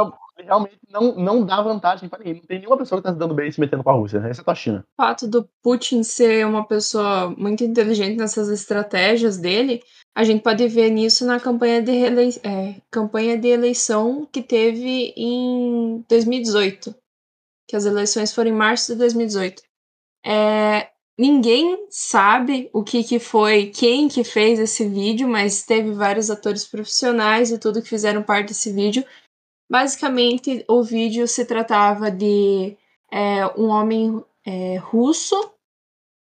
Realmente não, não dá vantagem pra ninguém. Não tem nenhuma pessoa que tá se dando bem se metendo com a Rússia, né? exceto a China. O fato do Putin ser uma pessoa muito inteligente nessas estratégias dele, a gente pode ver nisso na campanha de, reelei- é, campanha de eleição que teve em 2018. Que as eleições foram em março de 2018. É, ninguém sabe o que, que foi, quem que fez esse vídeo, mas teve vários atores profissionais e tudo que fizeram parte desse vídeo. Basicamente, o vídeo se tratava de é, um homem é, russo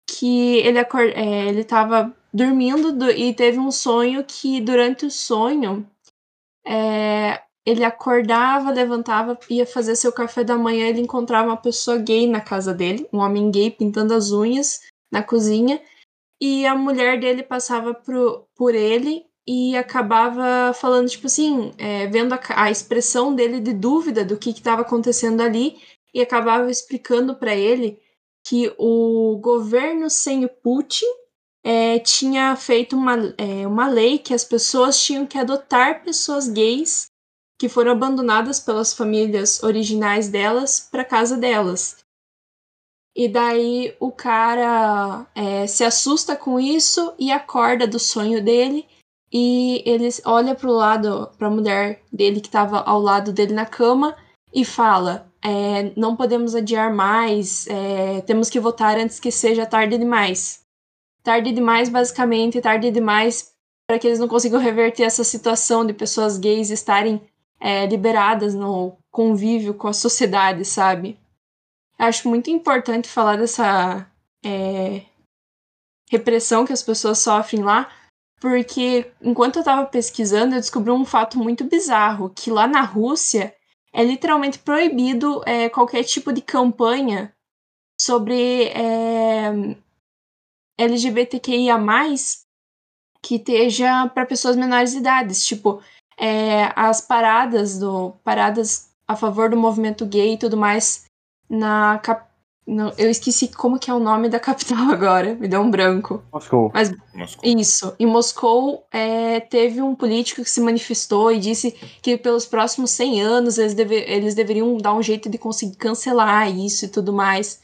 que ele é, ele estava dormindo do- e teve um sonho que durante o sonho é, ele acordava, levantava, ia fazer seu café da manhã, ele encontrava uma pessoa gay na casa dele, um homem gay pintando as unhas na cozinha, e a mulher dele passava pro, por ele e acabava falando, tipo assim, é, vendo a, a expressão dele de dúvida do que estava acontecendo ali, e acabava explicando para ele que o governo sem o Putin é, tinha feito uma, é, uma lei que as pessoas tinham que adotar pessoas gays que foram abandonadas pelas famílias originais delas para casa delas. E daí o cara é, se assusta com isso e acorda do sonho dele e ele olha pro lado, para a mulher dele que estava ao lado dele na cama e fala: é, não podemos adiar mais, é, temos que votar antes que seja tarde demais. Tarde demais, basicamente, tarde demais para que eles não consigam reverter essa situação de pessoas gays estarem é, liberadas no convívio com a sociedade, sabe? Acho muito importante falar dessa é, repressão que as pessoas sofrem lá, porque enquanto eu estava pesquisando, eu descobri um fato muito bizarro, que lá na Rússia é literalmente proibido é, qualquer tipo de campanha sobre é, LGBTQIA+, que esteja para pessoas menores de idades. Tipo, é, as paradas do paradas a favor do movimento gay e tudo mais na cap, no, eu esqueci como que é o nome da capital [LAUGHS] agora, me deu um branco. Moscou. Moscou. Isso. Em Moscou, é, teve um político que se manifestou e disse que pelos próximos 100 anos eles, deve, eles deveriam dar um jeito de conseguir cancelar isso e tudo mais.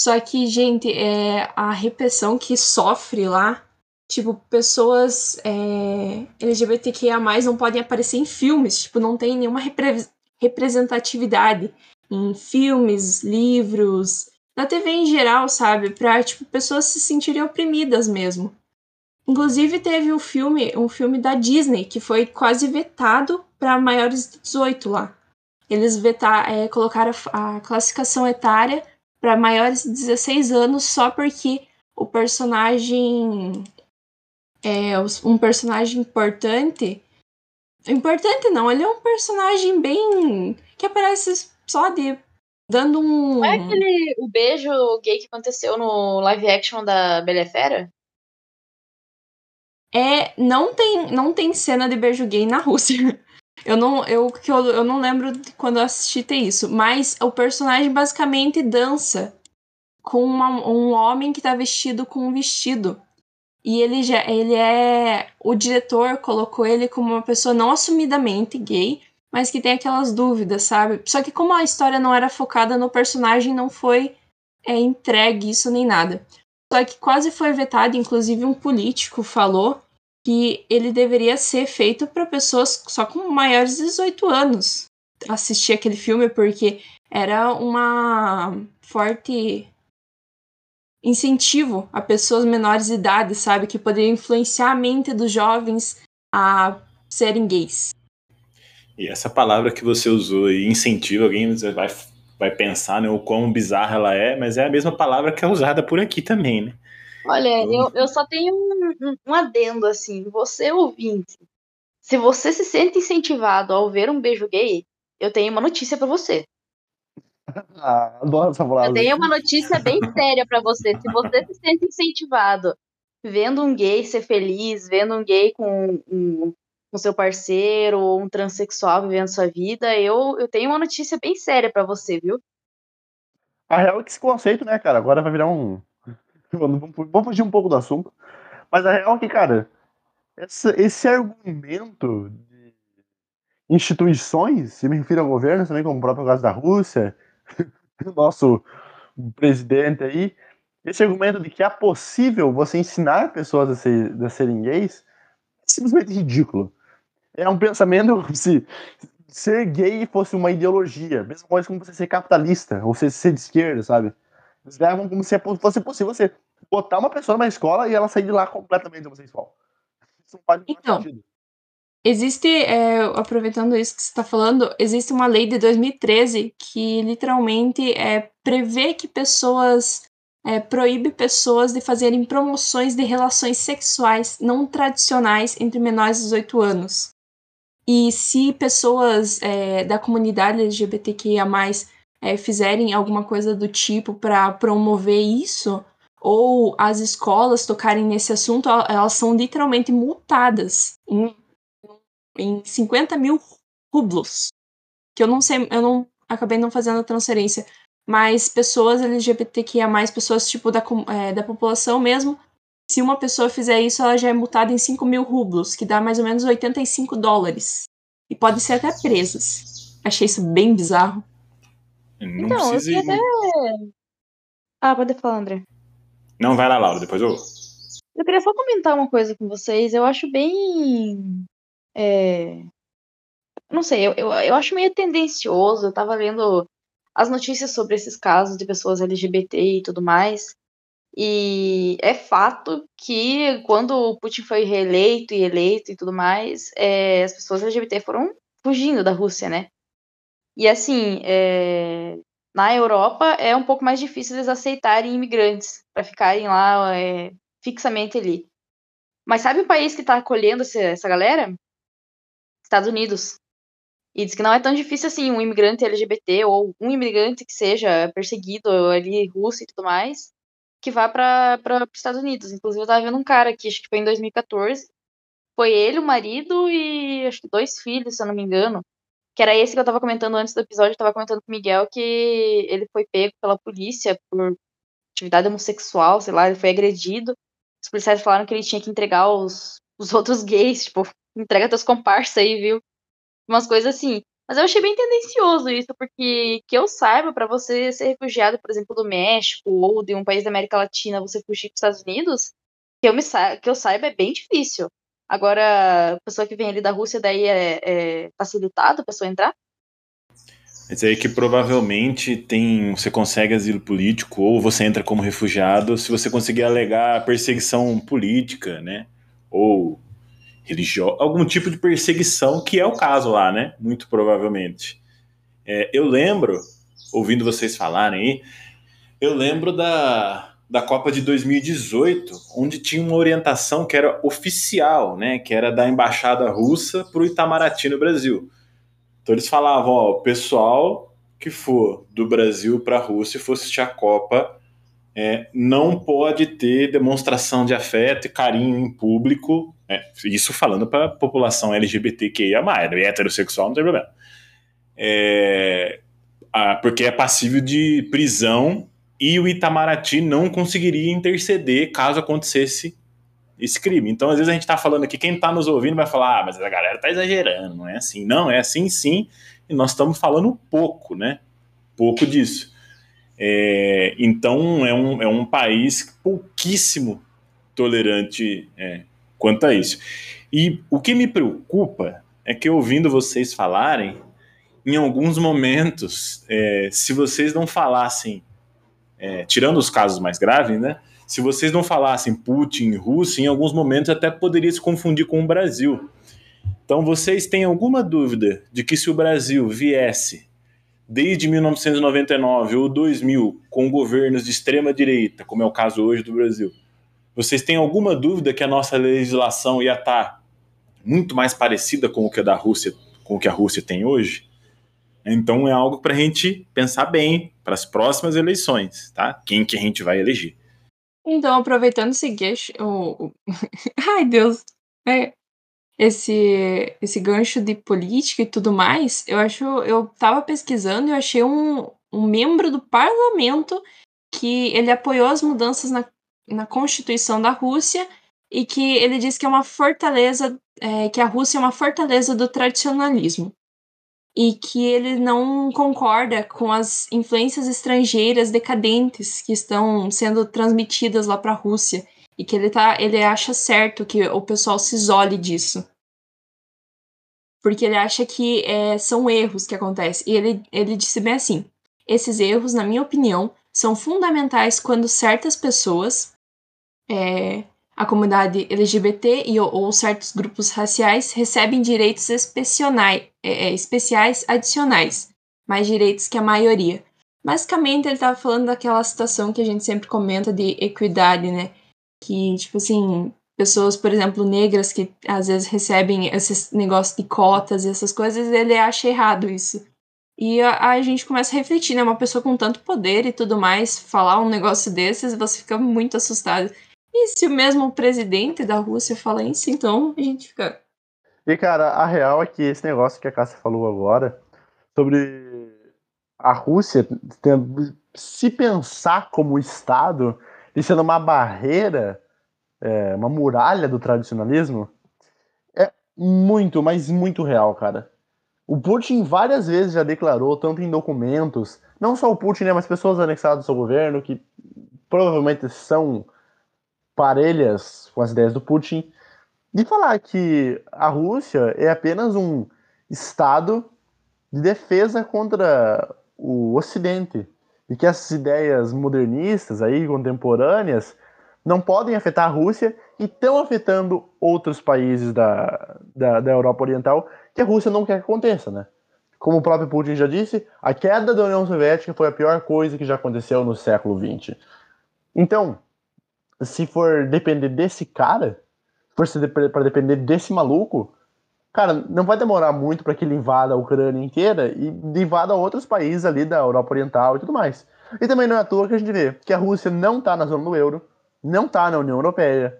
Só que, gente, é, a repressão que sofre lá, tipo, pessoas é, LGBTQIA+, não podem aparecer em filmes, tipo, não tem nenhuma repre representatividade em filmes, livros, na TV em geral, sabe? Pra, tipo, pessoas se sentirem oprimidas mesmo. Inclusive teve um filme, um filme da Disney que foi quase vetado para maiores de 18 lá. Eles vetar, é, colocaram a, a classificação etária para maiores de 16 anos só porque o personagem é um personagem importante. Importante não, ele é um personagem bem que aparece só de dando um Não é aquele o beijo gay que aconteceu no live action da Bela Fera? É, não tem, não tem cena de beijo gay na Rússia. [LAUGHS] Eu não, eu, eu, eu não lembro de quando eu assisti ter isso, mas o personagem basicamente dança com uma, um homem que tá vestido com um vestido. E ele já ele é o diretor colocou ele como uma pessoa não assumidamente gay, mas que tem aquelas dúvidas, sabe? Só que como a história não era focada no personagem, não foi é, entregue isso nem nada. Só que quase foi vetado, inclusive um político falou que ele deveria ser feito para pessoas só com maiores de 18 anos assistir aquele filme, porque era uma forte incentivo a pessoas menores de idade, sabe? Que poderia influenciar a mente dos jovens a serem gays. E essa palavra que você usou aí, incentivo, alguém vai, vai pensar né, o quão bizarra ela é, mas é a mesma palavra que é usada por aqui também, né? Olha, eu, eu só tenho um, um, adendo, assim. Você, ouvinte, se você se sente incentivado ao ver um beijo gay, eu tenho uma notícia pra você. [LAUGHS] Ah, adoro essa Eu palavra. tenho uma notícia bem séria pra você. Se você se sente incentivado vendo um gay ser feliz, vendo um gay com um, com seu parceiro ou um transexual vivendo sua vida, eu, eu tenho uma notícia bem séria para você, viu? A real é que esse conceito, né, cara, agora vai virar um. [LAUGHS] Vamos fugir um pouco do assunto. Mas a real é que, cara, essa, esse argumento de instituições, se me refiro ao governo também, como o próprio caso da Rússia, [LAUGHS] nosso presidente aí, esse argumento de que é possível você ensinar pessoas a, ser, a serem gays é simplesmente ridículo. É um pensamento [LAUGHS] se ser gay fosse uma ideologia, mesma coisa como você ser capitalista ou você ser de esquerda, sabe? Eles levam como se fosse possível você botar uma pessoa numa escola e ela sair de lá completamente homossexual. Isso não faz então, sentido. Existe, é, aproveitando isso que você está falando, existe uma lei de 2013 que literalmente é, prevê que pessoas é, proíbe pessoas de fazerem promoções de relações sexuais não tradicionais entre menores de 18 anos. E se pessoas é, da comunidade LGBTQIA é, fizerem alguma coisa do tipo para promover isso, ou as escolas tocarem nesse assunto, elas são literalmente multadas em, em 50 mil rublos. Que eu não sei, eu não acabei não fazendo a transferência. Mas pessoas LGBTQIA, pessoas tipo da, é, da população mesmo, se uma pessoa fizer isso, ela já é multada em 5 mil rublos, que dá mais ou menos 85 dólares. E pode ser até presas. Achei isso bem bizarro. Não então, precisa eu até... Ah, pode falar, André. Não, vai lá, Laura, depois eu. Eu queria só comentar uma coisa com vocês. Eu acho bem. É... Não sei, eu, eu, eu acho meio tendencioso. Eu tava vendo as notícias sobre esses casos de pessoas LGBT e tudo mais. E é fato que quando o Putin foi reeleito e eleito e tudo mais, é, as pessoas LGBT foram fugindo da Rússia, né? E assim, é, na Europa é um pouco mais difícil eles aceitarem imigrantes para ficarem lá é, fixamente ali. Mas sabe o país que está acolhendo essa, galera? Estados Unidos. E diz que não é tão difícil assim um imigrante LGBT ou um imigrante que seja perseguido ali, russo e tudo mais, que vá para os Estados Unidos. Inclusive, eu estava vendo um cara aqui, acho que foi em 2014. Foi ele, o marido e acho que dois filhos, se eu não me engano. Que era esse que eu tava comentando antes do episódio, eu tava comentando com o Miguel que ele foi pego pela polícia por atividade homossexual, sei lá, ele foi agredido. Os policiais falaram que ele tinha que entregar os, os outros gays, tipo, [LAUGHS] entrega teus comparsas aí, viu? Umas coisas assim. Mas eu achei bem tendencioso isso, porque que eu saiba, para você ser refugiado, por exemplo, do México ou de um país da América Latina, você fugir para os Estados Unidos, que eu, me que eu saiba é bem difícil. Agora, a pessoa que vem ali da Rússia, daí é, é facilitado a pessoa entrar? Mas aí que provavelmente tem, você consegue asilo político ou você entra como refugiado se você conseguir alegar perseguição política, né? Ou religiosa, algum tipo de perseguição, que é o caso lá, né? Muito provavelmente. É, eu lembro, ouvindo vocês falarem aí, eu lembro da, da Copa de 2018, onde tinha uma orientação que era oficial, né, que era da embaixada russa para o Itamaraty no Brasil. Então eles falavam, ó, o pessoal que for do Brasil para a Rússia e for assistir a Copa é, não pode ter demonstração de afeto e carinho em público. É, isso falando para a população LGBTQIA+, né, heterossexual não tem problema. É, a, porque é passível de prisão e o Itamaraty não conseguiria interceder caso acontecesse esse crime. Então, às vezes a gente está falando aqui, quem está nos ouvindo vai falar, ah, mas a galera está exagerando, não é assim. Não, é assim sim, e nós estamos falando pouco, né? Pouco disso. É, então, é um, é um país pouquíssimo tolerante é, quanto a isso. E o que me preocupa é que, ouvindo vocês falarem, em alguns momentos, é, se vocês não falassem é, tirando os casos mais graves, né? Se vocês não falassem Putin, Rússia, em alguns momentos até poderia se confundir com o Brasil. Então, vocês têm alguma dúvida de que se o Brasil viesse desde 1999 ou 2000 com governos de extrema direita, como é o caso hoje do Brasil, vocês têm alguma dúvida que a nossa legislação ia estar muito mais parecida com o que a da Rússia, com o que a Rússia tem hoje? Então é algo para a gente pensar bem para as próximas eleições, tá? Quem que a gente vai eleger. Então, aproveitando esse gueixo, o... [LAUGHS] ai Deus, é, esse, esse gancho de política e tudo mais, eu acho. Eu tava pesquisando e eu achei um, um membro do parlamento que ele apoiou as mudanças na, na Constituição da Rússia e que ele diz que é uma fortaleza, é, que a Rússia é uma fortaleza do tradicionalismo e que ele não concorda com as influências estrangeiras decadentes que estão sendo transmitidas lá para a Rússia e que ele tá, ele acha certo que o pessoal se isole disso. Porque ele acha que é, são erros que acontecem. E ele, ele disse bem assim: esses erros, na minha opinião, são fundamentais quando certas pessoas, é, a comunidade LGBT e, ou, ou certos grupos raciais recebem direitos é, é, especiais adicionais, mais direitos que a maioria. Basicamente, ele estava falando daquela situação que a gente sempre comenta de equidade, né? Que, tipo assim, pessoas, por exemplo, negras que às vezes recebem esses negócios de cotas e essas coisas, ele acha errado isso. E a, a, gente começa a refletir, né? Uma pessoa com tanto poder e tudo mais, falar um negócio desses, você fica muito assustado. E se o mesmo presidente da Rússia fala isso, então a gente fica. E, cara, a real é que esse negócio que a Cássia falou agora, sobre a Rússia se pensar como Estado e sendo uma barreira, é, uma muralha do tradicionalismo, é muito, mas muito real, cara. O Putin várias vezes já declarou, tanto em documentos, não só o Putin, né, mas pessoas anexadas ao seu governo, que provavelmente são parelhas com as ideias do Putin, de falar que a Rússia é apenas um estado de defesa contra o Ocidente e que essas ideias modernistas aí contemporâneas não podem afetar a Rússia e estão afetando outros países da, da, da Europa Oriental que a Rússia não quer que aconteça, né? Como o próprio Putin já disse, a queda da União Soviética foi a pior coisa que já aconteceu no século XX. Então, se for depender desse cara, for para depender desse maluco, cara, não vai demorar muito para que ele invada a Ucrânia inteira e invada outros países ali da Europa Oriental e tudo mais. E também não é à toa que a gente vê que a Rússia não está na zona do euro, não está na União Europeia,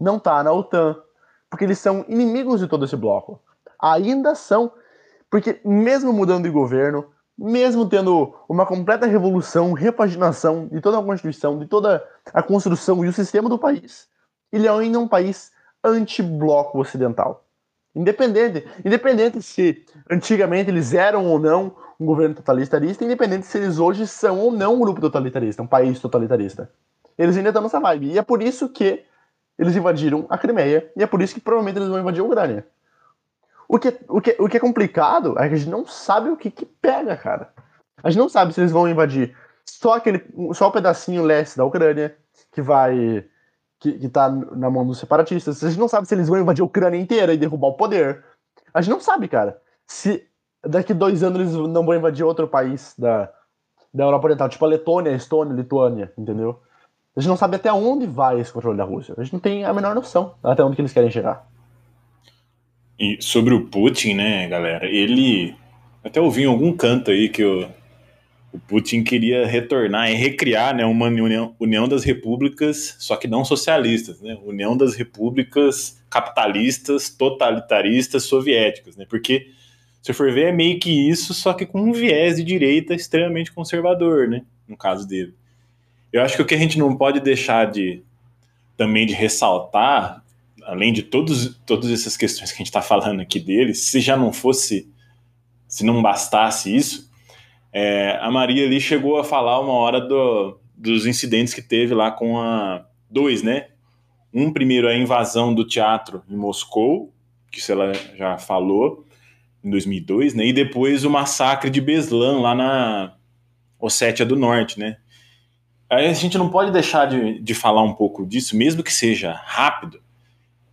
não está na OTAN, porque eles são inimigos de todo esse bloco. Ainda são, porque mesmo mudando de governo, mesmo tendo uma completa revolução, repaginação de toda a Constituição, de toda a construção e o sistema do país, ele é ainda um país anti-bloco ocidental. Independente, independente se antigamente eles eram ou não um governo totalitarista, independente se eles hoje são ou não um grupo totalitarista, um país totalitarista. Eles ainda estão nessa vibe. E é por isso que eles invadiram a Crimeia, e é por isso que provavelmente eles vão invadir a Ucrânia. O que, o, que, o que é complicado é que a gente não sabe o que, que pega, cara. A gente não sabe se eles vão invadir só aquele só o pedacinho leste da Ucrânia, que vai. Que, que tá na mão dos separatistas. A gente não sabe se eles vão invadir a Ucrânia inteira e derrubar o poder. A gente não sabe, cara. Se daqui dois anos eles não vão invadir outro país da, da Europa Oriental, tipo a Letônia, a Estônia, a Lituânia, entendeu? A gente não sabe até onde vai esse controle da Rússia. A gente não tem a menor noção até onde que eles querem chegar. E sobre o Putin, né, galera? Ele. Até ouvi em algum canto aí que o, o Putin queria retornar e recriar né, uma união, união das repúblicas, só que não socialistas, né? União das repúblicas capitalistas, totalitaristas, soviéticas, né? Porque, se for ver, é meio que isso, só que com um viés de direita extremamente conservador, né? No caso dele. Eu acho que o que a gente não pode deixar de também de ressaltar além de todos, todas essas questões que a gente está falando aqui dele, se já não fosse, se não bastasse isso, é, a Maria ali chegou a falar uma hora do, dos incidentes que teve lá com a. Dois, né? Um primeiro a invasão do teatro em Moscou, que isso ela já falou, em 2002, né? E depois o massacre de Beslan lá na Ossétia do Norte, né? Aí a gente não pode deixar de, de falar um pouco disso, mesmo que seja rápido,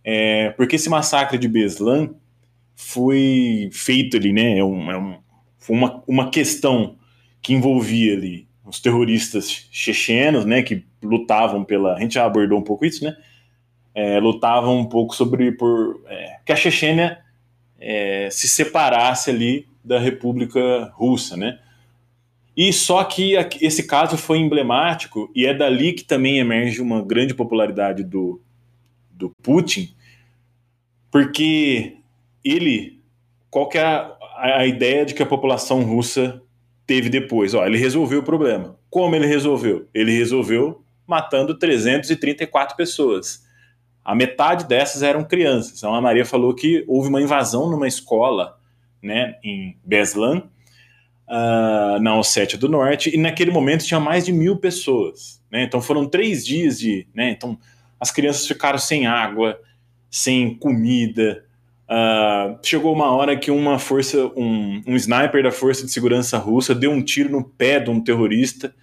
é, porque esse massacre de Beslan foi feito ali, né? É, um, é um, foi uma, uma questão que envolvia ali os terroristas chechenos, né? Que lutavam pela. A gente já abordou um pouco isso, né? É, lutavam um pouco sobre por é, que a Chechênia é, se separasse ali da República Russa, né? E só que esse caso foi emblemático e é dali que também emerge uma grande popularidade do, do Putin, porque ele, qual que é a, a ideia de que a população russa teve depois? Ó, ele resolveu o problema. Como ele resolveu? Ele resolveu matando 334 pessoas. A metade dessas eram crianças. Então a Maria falou que houve uma invasão numa escola, né, em Beslan, uh, na Ossétia do Norte, e naquele momento tinha mais de mil pessoas. Né? Então foram três dias de. Né? Então as crianças ficaram sem água, sem comida. Uh, chegou uma hora que uma força, um, um sniper da Força de Segurança Russa deu um tiro no pé de um terrorista,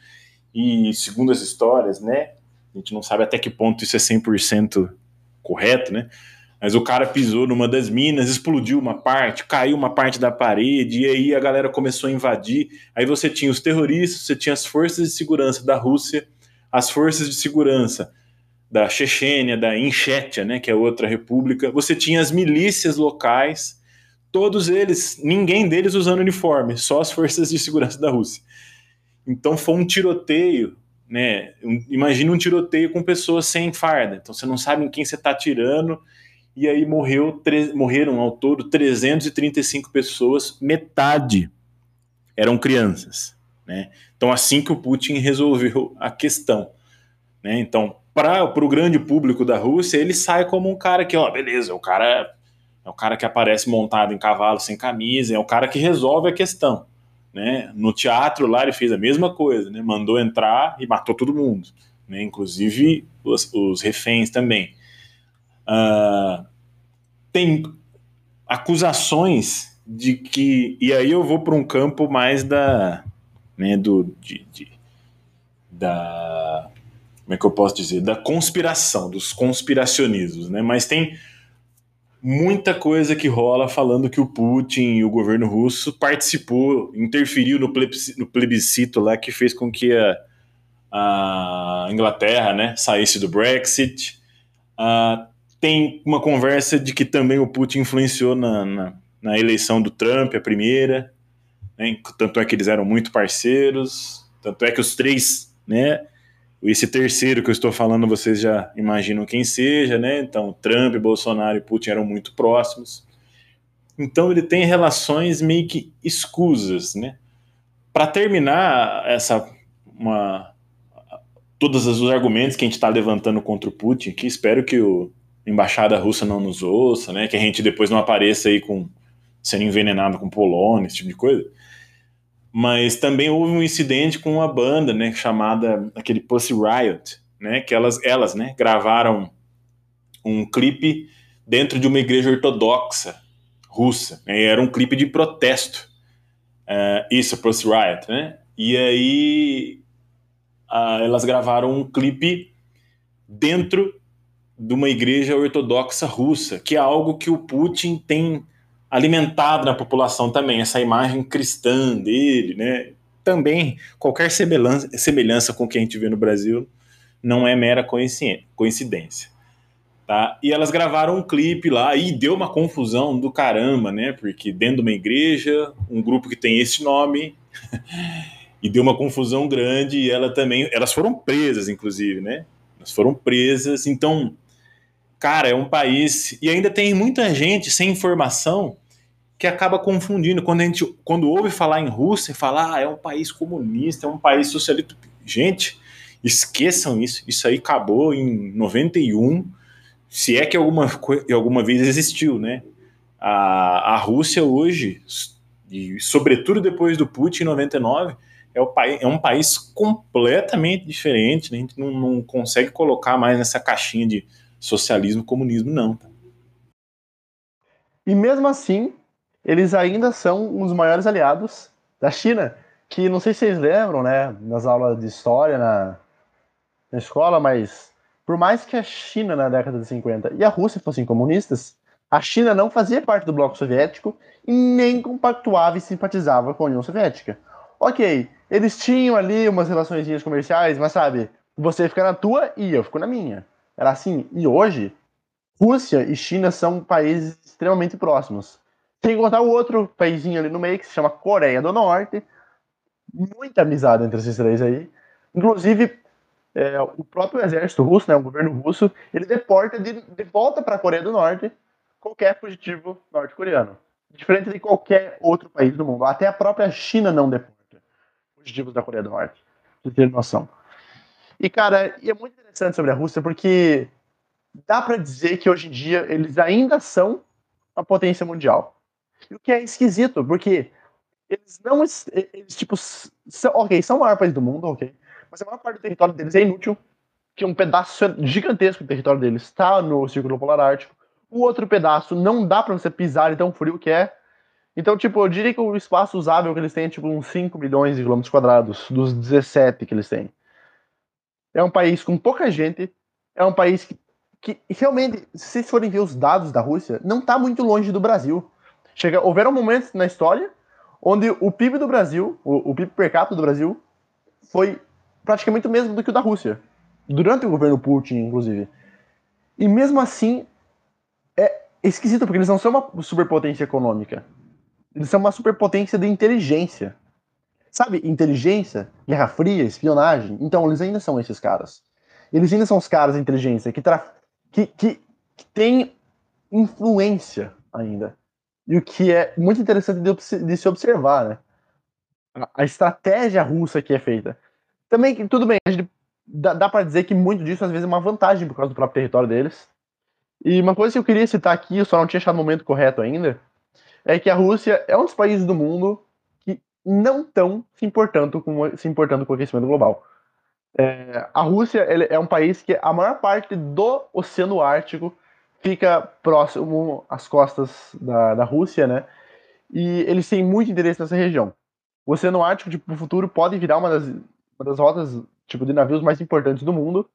e segundo as histórias, né? A gente não sabe até que ponto isso é 100% correto, né? Mas o cara pisou numa das minas, explodiu uma parte, caiu uma parte da parede, e aí a galera começou a invadir. Aí você tinha os terroristas, você tinha as forças de segurança da Rússia, as forças de segurança da Chechênia, da Inchetia, né, que é outra república. Você tinha as milícias locais, todos eles, ninguém deles usando uniforme, só as forças de segurança da Rússia. Então foi um tiroteio, né? Um, imagina um tiroteio com pessoas sem farda. Então você não sabe em quem você está atirando e aí morreu, morreram ao todo 335 pessoas, metade eram crianças. Né? Então, assim que o Putin resolveu a questão. Né? Então, para o grande público da Rússia, ele sai como um cara que, ó, beleza, o cara é o cara que aparece montado em cavalo sem camisa, é o cara que resolve a questão. Né? No teatro lá ele fez a mesma coisa, né? mandou entrar e matou todo mundo, né? inclusive os, os reféns também. Uh, tem acusações de que. E aí eu vou para um campo mais da. Né, do, de, de, da. Como é que eu posso dizer? Da conspiração, dos conspiracionismos. Né? Mas tem muita coisa que rola falando que o Putin e o governo russo participou, interferiu no plebiscito, no plebiscito lá que fez com que a, a Inglaterra né, saísse do Brexit. Uh, tem uma conversa de que também o Putin influenciou na, na, na eleição do Trump, a primeira. Né? Tanto é que eles eram muito parceiros. Tanto é que os três, né? Esse terceiro que eu estou falando, vocês já imaginam quem seja, né? Então, Trump, Bolsonaro e Putin eram muito próximos. Então, ele tem relações meio que escusas, né? Para terminar essa uma todos os argumentos que a gente está levantando contra o Putin, que espero que o embaixada russa não nos ouça, né? Que a gente depois não apareça aí com sendo envenenado com polônia, esse tipo de coisa. Mas também houve um incidente com uma banda, né, chamada aquele Pussy Riot, né, que elas, elas, né, gravaram um clipe dentro de uma igreja ortodoxa russa. Né, era um clipe de protesto. Uh, isso, Pussy Riot, né? E aí uh, elas gravaram um clipe dentro de uma igreja ortodoxa russa, que é algo que o Putin tem alimentado na população também, essa imagem cristã dele, né? Também qualquer semelhança, com o que a gente vê no Brasil não é mera coincidência. Tá? E elas gravaram um clipe lá e deu uma confusão do caramba, né? Porque dentro de uma igreja, um grupo que tem esse nome, [LAUGHS] e deu uma confusão grande e ela também, elas foram presas inclusive, né? Elas foram presas, então cara, é um país. E ainda tem muita gente sem informação que acaba confundindo. Quando a gente quando ouve falar em Rússia, fala, ah, é um país comunista, é um país socialista. Gente, esqueçam isso. Isso aí acabou em 91, se é que alguma, alguma vez existiu, né? A, a Rússia hoje, e sobretudo depois do Putin em 99, é, o país, é um país completamente diferente. Né? A gente não, não consegue colocar mais nessa caixinha de socialismo, comunismo, não. Tá? E mesmo assim, eles ainda são um dos maiores aliados da China, que não sei se vocês lembram, né, nas aulas de história na, na escola, mas por mais que a China na década de 50 e a Rússia fossem comunistas, a China não fazia parte do bloco soviético e nem compactuava e simpatizava com a União Soviética. Ok, eles tinham ali umas relações comerciais, mas sabe, você fica na tua e eu fico na minha. Era assim. E hoje, Rússia e China são países extremamente próximos. Sem contar o outro paísinho ali no meio, que se chama Coreia do Norte. Muita amizade entre esses três aí. Inclusive, é, o próprio exército russo, né, o governo russo, ele deporta de, de volta para a Coreia do Norte qualquer fugitivo norte-coreano. Diferente de qualquer outro país do mundo. Até a própria China não deporta fugitivos da Coreia do Norte. Pra ter noção. E, cara, e é muito interessante sobre a Rússia porque dá para dizer que hoje em dia eles ainda são uma potência mundial. O que é esquisito, porque eles não. Eles, tipo, são, ok, são o maior país do mundo, ok. Mas a maior parte do território deles é inútil. Que um pedaço gigantesco do território deles está no Círculo Polar Ártico. O outro pedaço não dá para você pisar de tão frio que é. Então, tipo, eu diria que o espaço usável que eles têm é tipo uns 5 milhões de quilômetros quadrados, dos 17 que eles têm. É um país com pouca gente, é um país que, que realmente, se vocês forem ver os dados da Rússia, não está muito longe do Brasil. Chega, houveram momentos na história onde o PIB do Brasil, o, o PIB per capita do Brasil, foi praticamente o mesmo do que o da Rússia. Durante o governo Putin, inclusive. E mesmo assim, é esquisito, porque eles não são uma superpotência econômica. Eles são uma superpotência de inteligência. Sabe, inteligência, Guerra Fria, espionagem. Então, eles ainda são esses caras. Eles ainda são os caras de inteligência que, tra... que, que, que têm influência ainda. E o que é muito interessante de, de se observar, né? A, a, estratégia russa que é feita. Também, tudo bem, gente dá, dá para dizer que muito disso às vezes é uma vantagem por causa do próprio território deles. E uma coisa que eu queria citar aqui, eu só não tinha achado o momento correto ainda, é que a Rússia é um dos países do mundo que não estão se importando com, se importando com o aquecimento global. É, a Rússia é um país que a maior parte do Oceano Ártico fica próximo às costas da, da Rússia, né? E eles têm muito interesse nessa região. O Oceano Ártico, tipo, no futuro, pode virar uma das, uma das rotas tipo, de navios mais importantes do mundo.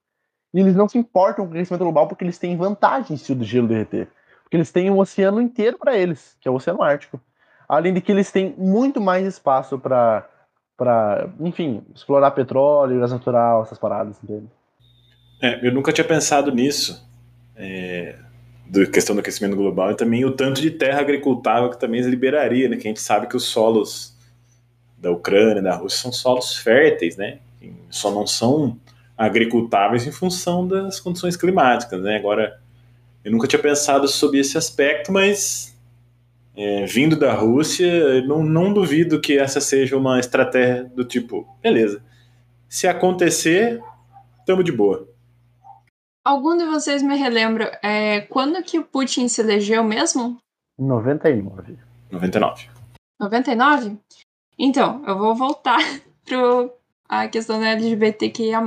E eles não se importam com o crescimento global porque eles têm vantagem se o gelo derreter. Porque eles têm um oceano inteiro para eles, que é o Oceano Ártico. Além de que eles têm muito mais espaço para, enfim, explorar petróleo, gás natural, essas paradas? É, eu nunca tinha pensado nisso. É, da questão do aquecimento global e também o tanto de terra agricultável que também liberaria, né? Que a gente sabe que os solos da Ucrânia, da Rússia são solos férteis, né? Só não são agricultáveis em função das condições climáticas, né? Agora, eu nunca tinha pensado sobre esse aspecto, mas é, vindo da Rússia, não, não duvido que essa seja uma estratégia do tipo, beleza, se acontecer, estamos de boa. Algum de vocês me relembra é, quando que o Putin se elegeu mesmo? 99. 99. 99? Então, eu vou voltar [LAUGHS] para a questão da LGBTQIA+.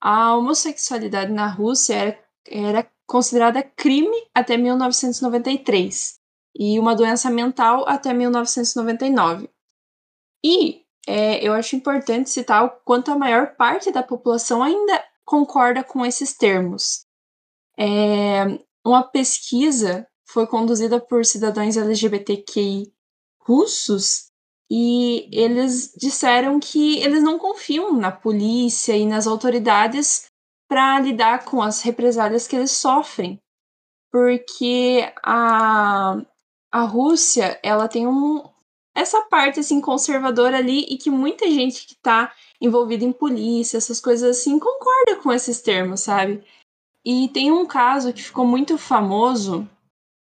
A homossexualidade na Rússia era, era considerada crime até 1993 e uma doença mental até 1999. E é, eu acho importante citar o quanto a maior parte da população ainda concorda com esses termos. É, uma pesquisa foi conduzida por cidadãos LGBTQI russos e eles disseram que eles não confiam na polícia e nas autoridades para lidar com as represálias que eles sofrem, porque a, a Rússia ela tem um, essa parte assim conservadora ali e que muita gente que está envolvida em polícia, essas coisas assim, concorda com esses termos, sabe? E tem um caso que ficou muito famoso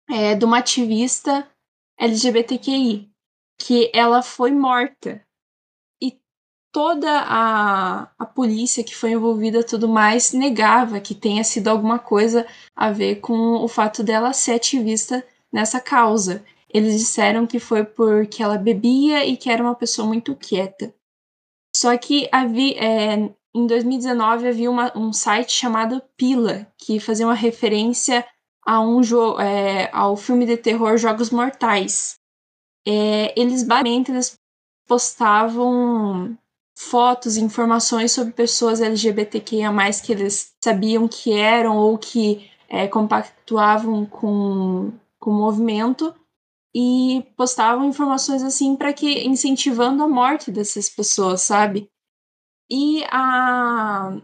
é, de uma ativista LGBTQI, que ela foi morta. E toda a, a polícia que foi envolvida tudo mais negava que tenha sido alguma coisa a ver com o fato dela ser ativista nessa causa. Eles disseram que foi porque ela bebia e que era uma pessoa muito quieta. Só que havia, é, em 2019 havia uma, um site chamado Pila, que fazia uma referência a um é, ao filme de terror Jogos Mortais. É, eles basicamente eles postavam fotos informações sobre pessoas LGBTQIA+, que eles sabiam que eram ou que é, compactuavam com, com o movimento, e postavam informações assim para que incentivando a morte dessas pessoas, sabe? E a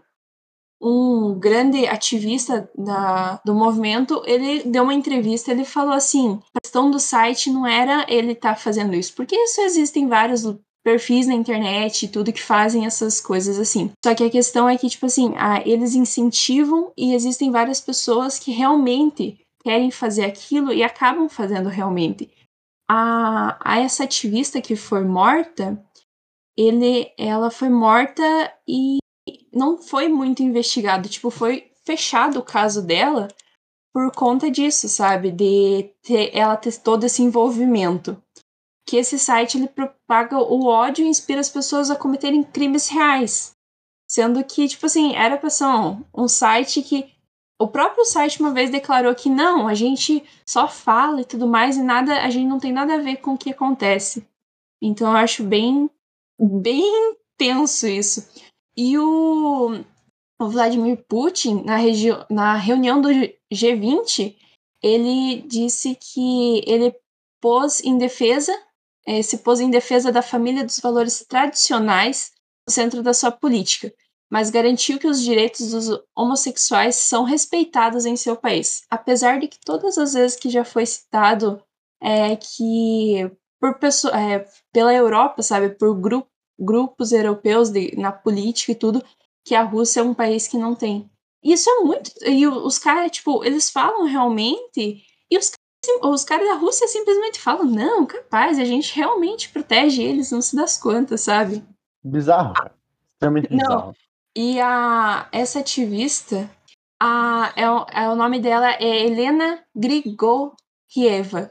um grande ativista da, do movimento, ele deu uma entrevista, ele falou assim, a questão do site não era ele estar tá fazendo isso, porque isso existem vários perfis na internet e tudo que fazem essas coisas assim. Só que a questão é que, tipo assim, ah, eles incentivam e existem várias pessoas que realmente querem fazer aquilo e acabam fazendo realmente. A, a essa ativista que foi morta, ele, ela foi morta e não foi muito investigado, tipo, foi fechado o caso dela por conta disso, sabe? De ter, ela ter todo esse envolvimento. Que esse site ele propaga o ódio e inspira as pessoas a cometerem crimes reais. Sendo que, tipo assim, era pra ser um, um site que. O próprio site uma vez declarou que não, a gente só fala e tudo mais, e nada, a gente não tem nada a ver com o que acontece. Então eu acho bem, bem tenso isso. E o, o Vladimir Putin, na, na reunião do G20, ele disse que ele pôs em defesa, eh, se pôs em defesa da família dos valores tradicionais no centro da sua política, mas garantiu que os direitos dos homossexuais são respeitados em seu país. Apesar de que todas as vezes que já foi citado é, que por pessoa, é, pela Europa, sabe, por gru grupos europeus de, na política e tudo, que a Rússia é um país que não tem. Isso é muito. E os caras, tipo, eles falam realmente. E os, os caras da Rússia simplesmente falam: não, capaz, a gente realmente protege eles, não se das quantas, sabe? Bizarro, cara. Extremamente bizarro. Não. E a, essa ativista, a, é, é, o nome dela é Helena Grigorieva.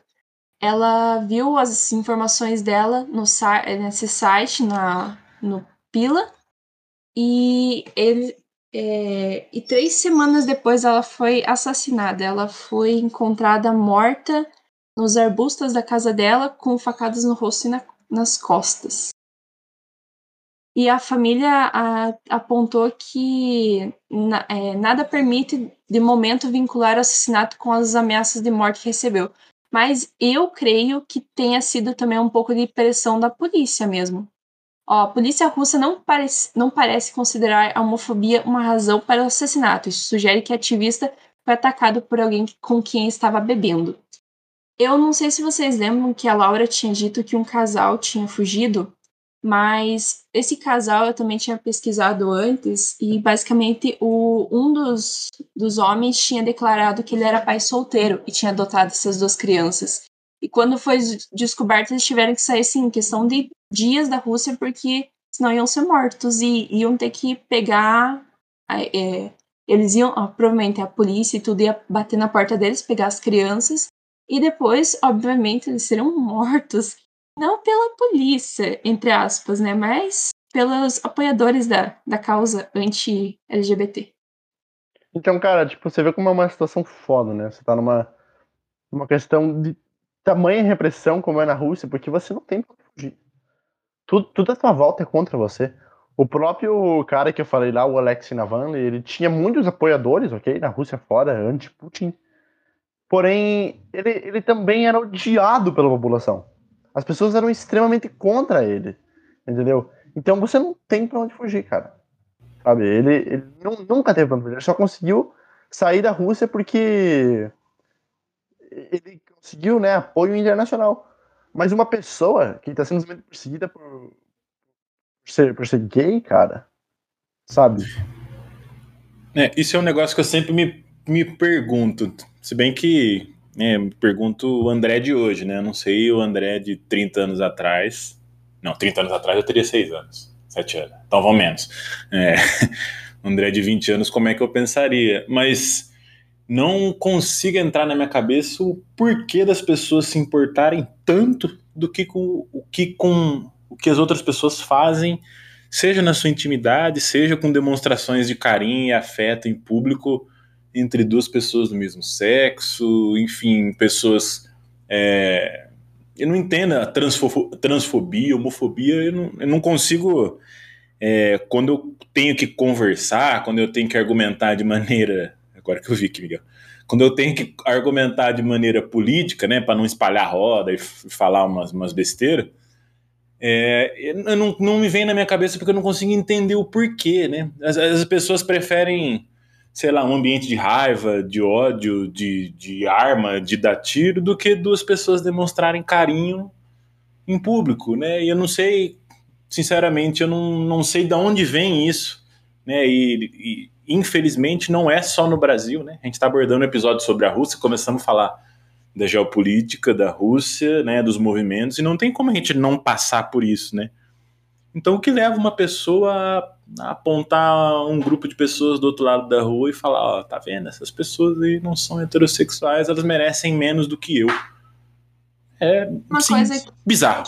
Ela viu as informações dela no, nesse site, na, no Pila, e ele é, e três semanas depois ela foi assassinada. Ela foi encontrada morta nos arbustos da casa dela, com facadas no rosto e na, nas costas. E a família a, apontou que na, é, nada permite, de momento, vincular o assassinato com as ameaças de morte que recebeu. Mas eu creio que tenha sido também um pouco de pressão da polícia mesmo. Ó, a polícia russa não parece, não parece considerar a homofobia uma razão para o assassinato. Isso sugere que o ativista foi atacado por alguém com quem estava bebendo. Eu não sei se vocês lembram que a Laura tinha dito que um casal tinha fugido, mas esse casal eu também tinha pesquisado antes e basicamente o, um dos, dos homens tinha declarado que ele era pai solteiro e tinha adotado essas duas crianças. E quando foi descoberto, eles tiveram que sair, em questão de dias da Rússia, porque senão iam ser mortos e iam ter que pegar. É, eles iam, ó, provavelmente a polícia e tudo ia bater na porta deles, pegar as crianças, e depois, obviamente, eles seriam [LAUGHS] mortos. Não pela polícia, entre aspas, né? Mas pelos apoiadores da, da causa anti-LGBT. Então, cara, tipo, você vê como é uma situação foda, né? Você tá numa, numa questão de tamanha repressão como é na Rússia, porque você não tem pra fugir. Tudo, tudo à sua volta é contra você. O próprio cara que eu falei lá, o Alexei Navalny, ele tinha muitos apoiadores, ok? Na Rússia fora, anti-Putin. Porém, ele, ele também era odiado pela população. As pessoas eram extremamente contra ele, entendeu? Então você não tem pra onde fugir, cara. Sabe? Ele, ele não, nunca teve pra onde fugir. Ele só conseguiu sair da Rússia porque ele conseguiu né, apoio internacional. Mas uma pessoa que está sendo perseguida por, por, ser, por ser gay, cara, sabe? É, isso é um negócio que eu sempre me, me pergunto. Se bem que né, me pergunto o André de hoje, né? Eu não sei o André de 30 anos atrás. Não, 30 anos atrás eu teria 6 anos, 7 anos. Então menos. É, o [LAUGHS] André de 20 anos, como é que eu pensaria? Mas não consigo entrar na minha cabeça o porquê das pessoas se importarem tanto do que com o que com o que as outras pessoas fazem, seja na sua intimidade, seja com demonstrações de carinho e afeto em público entre duas pessoas do mesmo sexo, enfim, pessoas. É, eu não entendo a transfo transfobia, homofobia, eu não, eu não consigo. É, quando eu tenho que conversar, quando eu tenho que argumentar de maneira agora que eu vi aqui, Miguel. Quando eu tenho que argumentar de maneira política, né, para não espalhar roda e falar umas, umas besteiras, é, não, não me vem na minha cabeça porque eu não consigo entender o porquê, né? As, as pessoas preferem, sei lá, um ambiente de raiva, de ódio, de, de arma, de dar tiro, do que duas pessoas demonstrarem carinho em público, né? E eu não sei, sinceramente, eu não, não sei de onde vem isso, né? E, e infelizmente, não é só no Brasil, né? A gente está abordando um episódio sobre a Rússia, começamos a falar da geopolítica da Rússia, né, dos movimentos, e não tem como a gente não passar por isso, né? Então, o que leva uma pessoa a apontar um grupo de pessoas do outro lado da rua e falar, ó, oh, tá vendo, essas pessoas aí não são heterossexuais, elas merecem menos do que eu. É uma sim, coisa bizarro.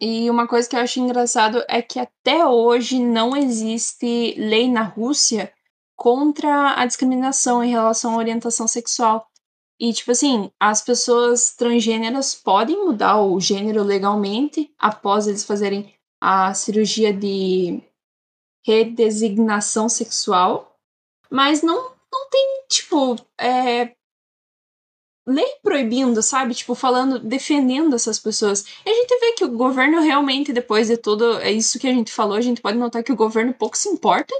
E uma coisa que eu acho engraçado é que até hoje não existe lei na Rússia contra a discriminação em relação à orientação sexual. E, tipo assim, as pessoas transgêneras podem mudar o gênero legalmente após eles fazerem a cirurgia de redesignação sexual, mas não, não tem, tipo, é, lei proibindo, sabe? Tipo, falando, defendendo essas pessoas. E a gente vê que o governo realmente, depois de tudo, é isso que a gente falou, a gente pode notar que o governo pouco se importa.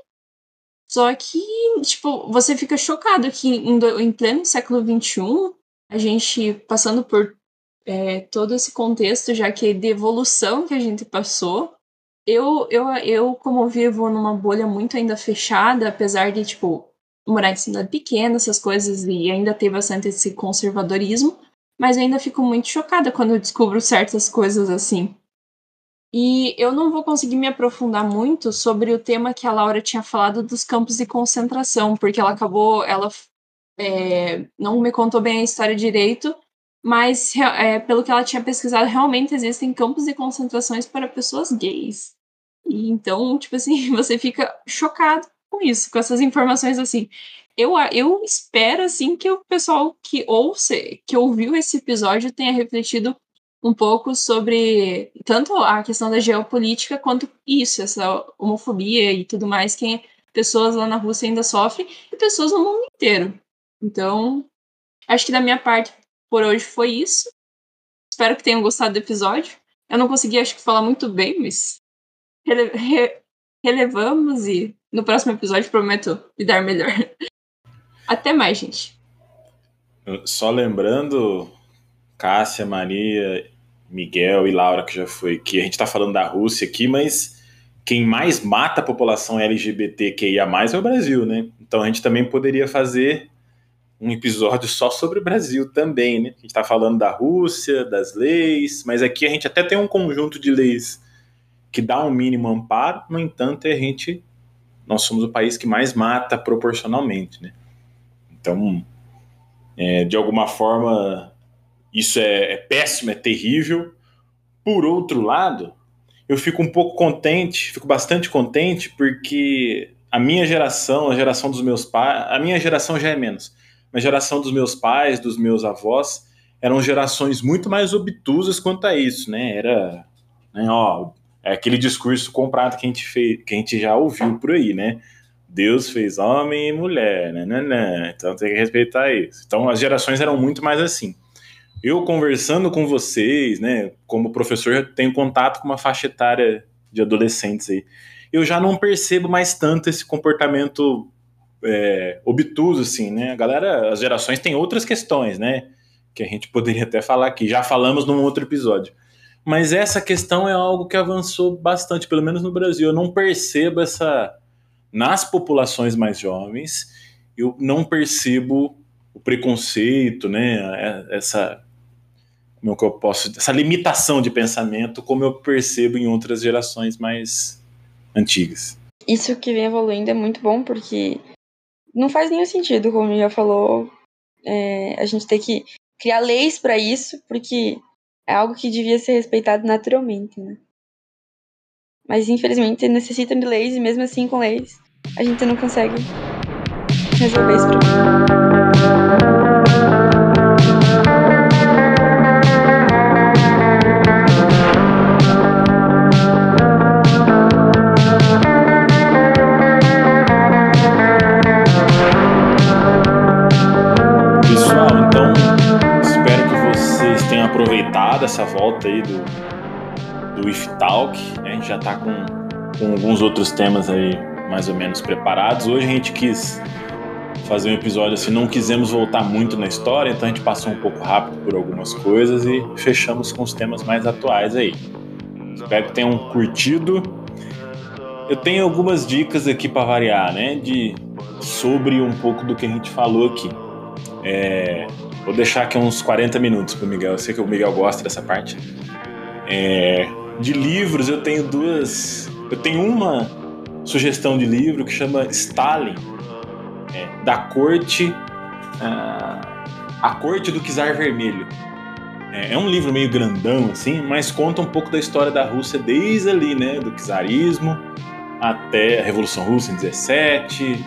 Só que, tipo, você fica chocado que em, em pleno século XXI, a gente passando por é, todo esse contexto, já que de evolução que a gente passou, eu, eu, eu, como vivo numa bolha muito ainda fechada, apesar de, tipo, morar em cidade pequena, essas coisas, e ainda ter bastante esse conservadorismo, mas eu ainda fico muito chocada quando eu descubro certas coisas assim. E eu não vou conseguir me aprofundar muito sobre o tema que a Laura tinha falado dos campos de concentração, porque ela acabou, ela é, não me contou bem a história direito, mas é, pelo que ela tinha pesquisado, realmente existem campos de concentrações para pessoas gays. E então, tipo assim, [LAUGHS] você fica chocado com isso, com essas informações assim. Eu, eu espero assim que o pessoal que ouça, que ouviu esse episódio tenha refletido um pouco sobre tanto a questão da geopolítica quanto isso, essa homofobia e tudo mais que pessoas lá na Rússia ainda sofrem e pessoas no mundo inteiro. Então, acho que da minha parte por hoje foi isso. Espero que tenham gostado do episódio. Eu não consegui, acho que, falar muito bem, mas rele re relevamos e no próximo episódio prometo lidar melhor. [LAUGHS] Até mais, gente. Só lembrando, Cássia, Maria, Miguel e Laura, que já foi aqui, a gente está falando da Rússia aqui, mas quem mais mata a população LGBTQIA é o Brasil, né? Então a gente também poderia fazer um episódio só sobre o Brasil também, né? A gente está falando da Rússia, das leis, mas aqui a gente até tem um conjunto de leis que dá um mínimo amparo, no entanto, a gente nós somos o país que mais mata proporcionalmente, né? Então, é, de alguma forma, isso é, é péssimo, é terrível. Por outro lado, eu fico um pouco contente, fico bastante contente, porque a minha geração, a geração dos meus pais, a minha geração já é menos, a geração dos meus pais, dos meus avós, eram gerações muito mais obtusas quanto a isso, né? Era, né, ó, é aquele discurso comprado que a gente fez, que a gente já ouviu por aí, né? Deus fez homem e mulher, né, né, né? Então tem que respeitar isso. Então as gerações eram muito mais assim. Eu conversando com vocês, né, como professor, tenho contato com uma faixa etária de adolescentes aí. Eu já não percebo mais tanto esse comportamento é, obtuso, assim, né? A galera, as gerações têm outras questões, né? Que a gente poderia até falar aqui. Já falamos num outro episódio. Mas essa questão é algo que avançou bastante, pelo menos no Brasil. Eu não percebo essa. Nas populações mais jovens, eu não percebo o preconceito, né? É, essa. Como é que eu posso. Essa limitação de pensamento, como eu percebo em outras gerações mais antigas. Isso que vem evoluindo é muito bom, porque não faz nenhum sentido, como já falou, é, a gente ter que criar leis para isso, porque é algo que devia ser respeitado naturalmente, né? Mas infelizmente necessitam de leis e mesmo assim com leis a gente não consegue resolver esse problema. Essa volta aí do, do If Talk. Né? A gente já está com, com alguns outros temas aí mais ou menos preparados. Hoje a gente quis fazer um episódio assim, não quisemos voltar muito na história, então a gente passou um pouco rápido por algumas coisas e fechamos com os temas mais atuais aí. Espero que tenham curtido. Eu tenho algumas dicas aqui para variar, né? De sobre um pouco do que a gente falou aqui. É, vou deixar aqui uns 40 minutos para o Miguel. Eu sei que o Miguel gosta dessa parte. É, de livros, eu tenho duas. Eu tenho uma sugestão de livro que chama Stalin, é, da corte. A, a Corte do Czar Vermelho. É, é um livro meio grandão, assim, mas conta um pouco da história da Rússia desde ali, né? Do czarismo até a Revolução Russa em 17,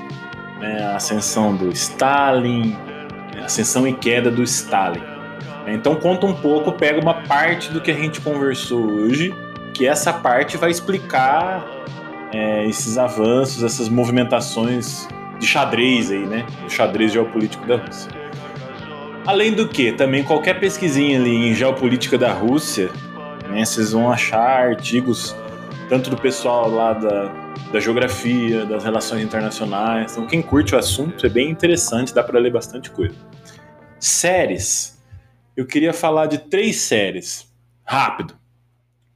né, a ascensão do Stalin, ascensão e queda do Stalin. Então conta um pouco, pega uma parte do que a gente conversou hoje, que essa parte vai explicar é, esses avanços, essas movimentações de xadrez aí, né? O xadrez geopolítico da Rússia. Além do que, também qualquer pesquisinha ali em geopolítica da Rússia, né, vocês vão achar artigos tanto do pessoal lá da, da geografia, das relações internacionais. Então, quem curte o assunto é bem interessante, dá para ler bastante coisa. Séries. Eu queria falar de três séries. Rápido.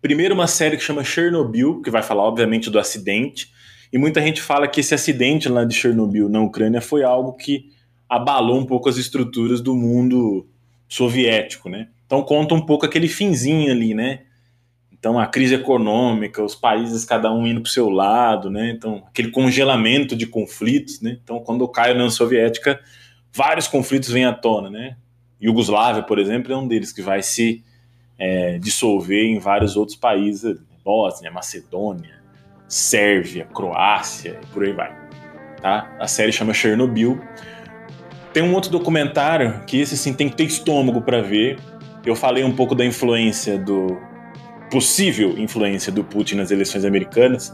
Primeiro, uma série que chama Chernobyl, que vai falar, obviamente, do acidente. E muita gente fala que esse acidente lá de Chernobyl, na Ucrânia, foi algo que abalou um pouco as estruturas do mundo soviético, né? Então conta um pouco aquele finzinho ali, né? Então, a crise econômica, os países cada um indo para o seu lado, né? Então, aquele congelamento de conflitos, né? Então, quando cai a União Soviética, vários conflitos vêm à tona, né? Iugoslávia, por exemplo, é um deles que vai se é, dissolver em vários outros países, Bósnia, Macedônia, Sérvia, Croácia, e por aí vai. Tá? A série chama Chernobyl. Tem um outro documentário que esse sim tem que ter estômago para ver. Eu falei um pouco da influência do possível influência do Putin nas eleições americanas,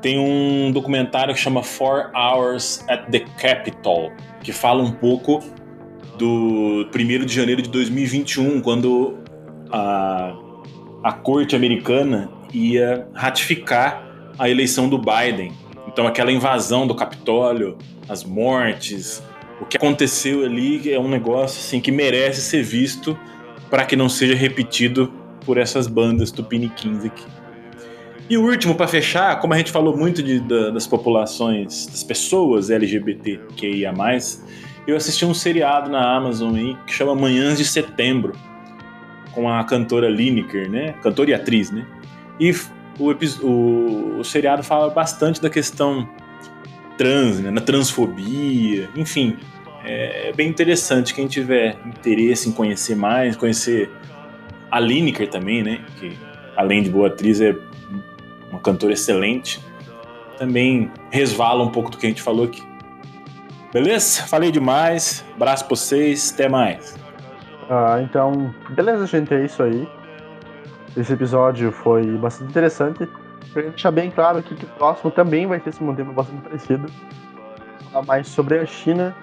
tem um documentário que chama Four Hours at the Capitol, que fala um pouco do 1 de janeiro de 2021, quando a, a corte americana ia ratificar a eleição do Biden. Então, aquela invasão do Capitólio, as mortes, o que aconteceu ali é um negócio assim que merece ser visto para que não seja repetido por essas bandas tupiniquins aqui. E o último, para fechar, como a gente falou muito de, da, das populações, das pessoas LGBTQIA, eu assisti um seriado na Amazon aí que chama Manhãs de Setembro, com a cantora Lineker, né? Cantora e atriz, né? E o, o, o seriado fala bastante da questão trans, né? na transfobia, enfim. É bem interessante quem tiver interesse em conhecer mais, conhecer a Lineker também, né? Que além de boa atriz é uma cantora excelente. Também resvala um pouco do que a gente falou aqui. Beleza? Falei demais. Abraço pra vocês. Até mais. Ah, então, beleza, gente. É isso aí. Esse episódio foi bastante interessante. Pra deixar bem claro aqui que o próximo também vai ter esse tema bastante parecido. Falar mais sobre a China.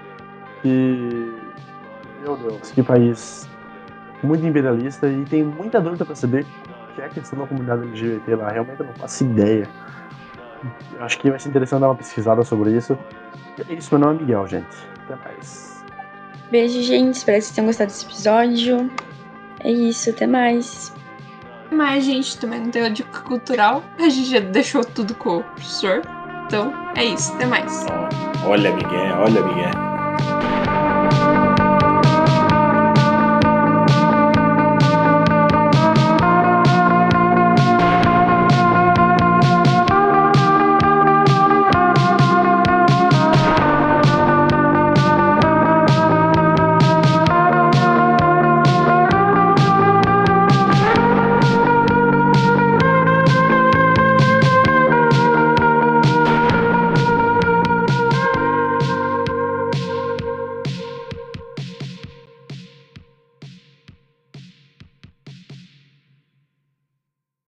E. Meu Deus, que país muito imperialista e tem muita dúvida para saber o que é a questão da comunidade LGBT lá. Realmente eu não faço ideia. Acho que vai ser interessante dar uma pesquisada sobre isso. É isso, meu nome é Miguel, gente. Até mais. Beijo, gente. Espero que vocês tenham gostado desse episódio. É isso, até mais. Até mais, gente. Também não tem dica cultural. A gente já deixou tudo com o professor. Então, é isso. Até mais. Olha, Miguel. Olha, Miguel.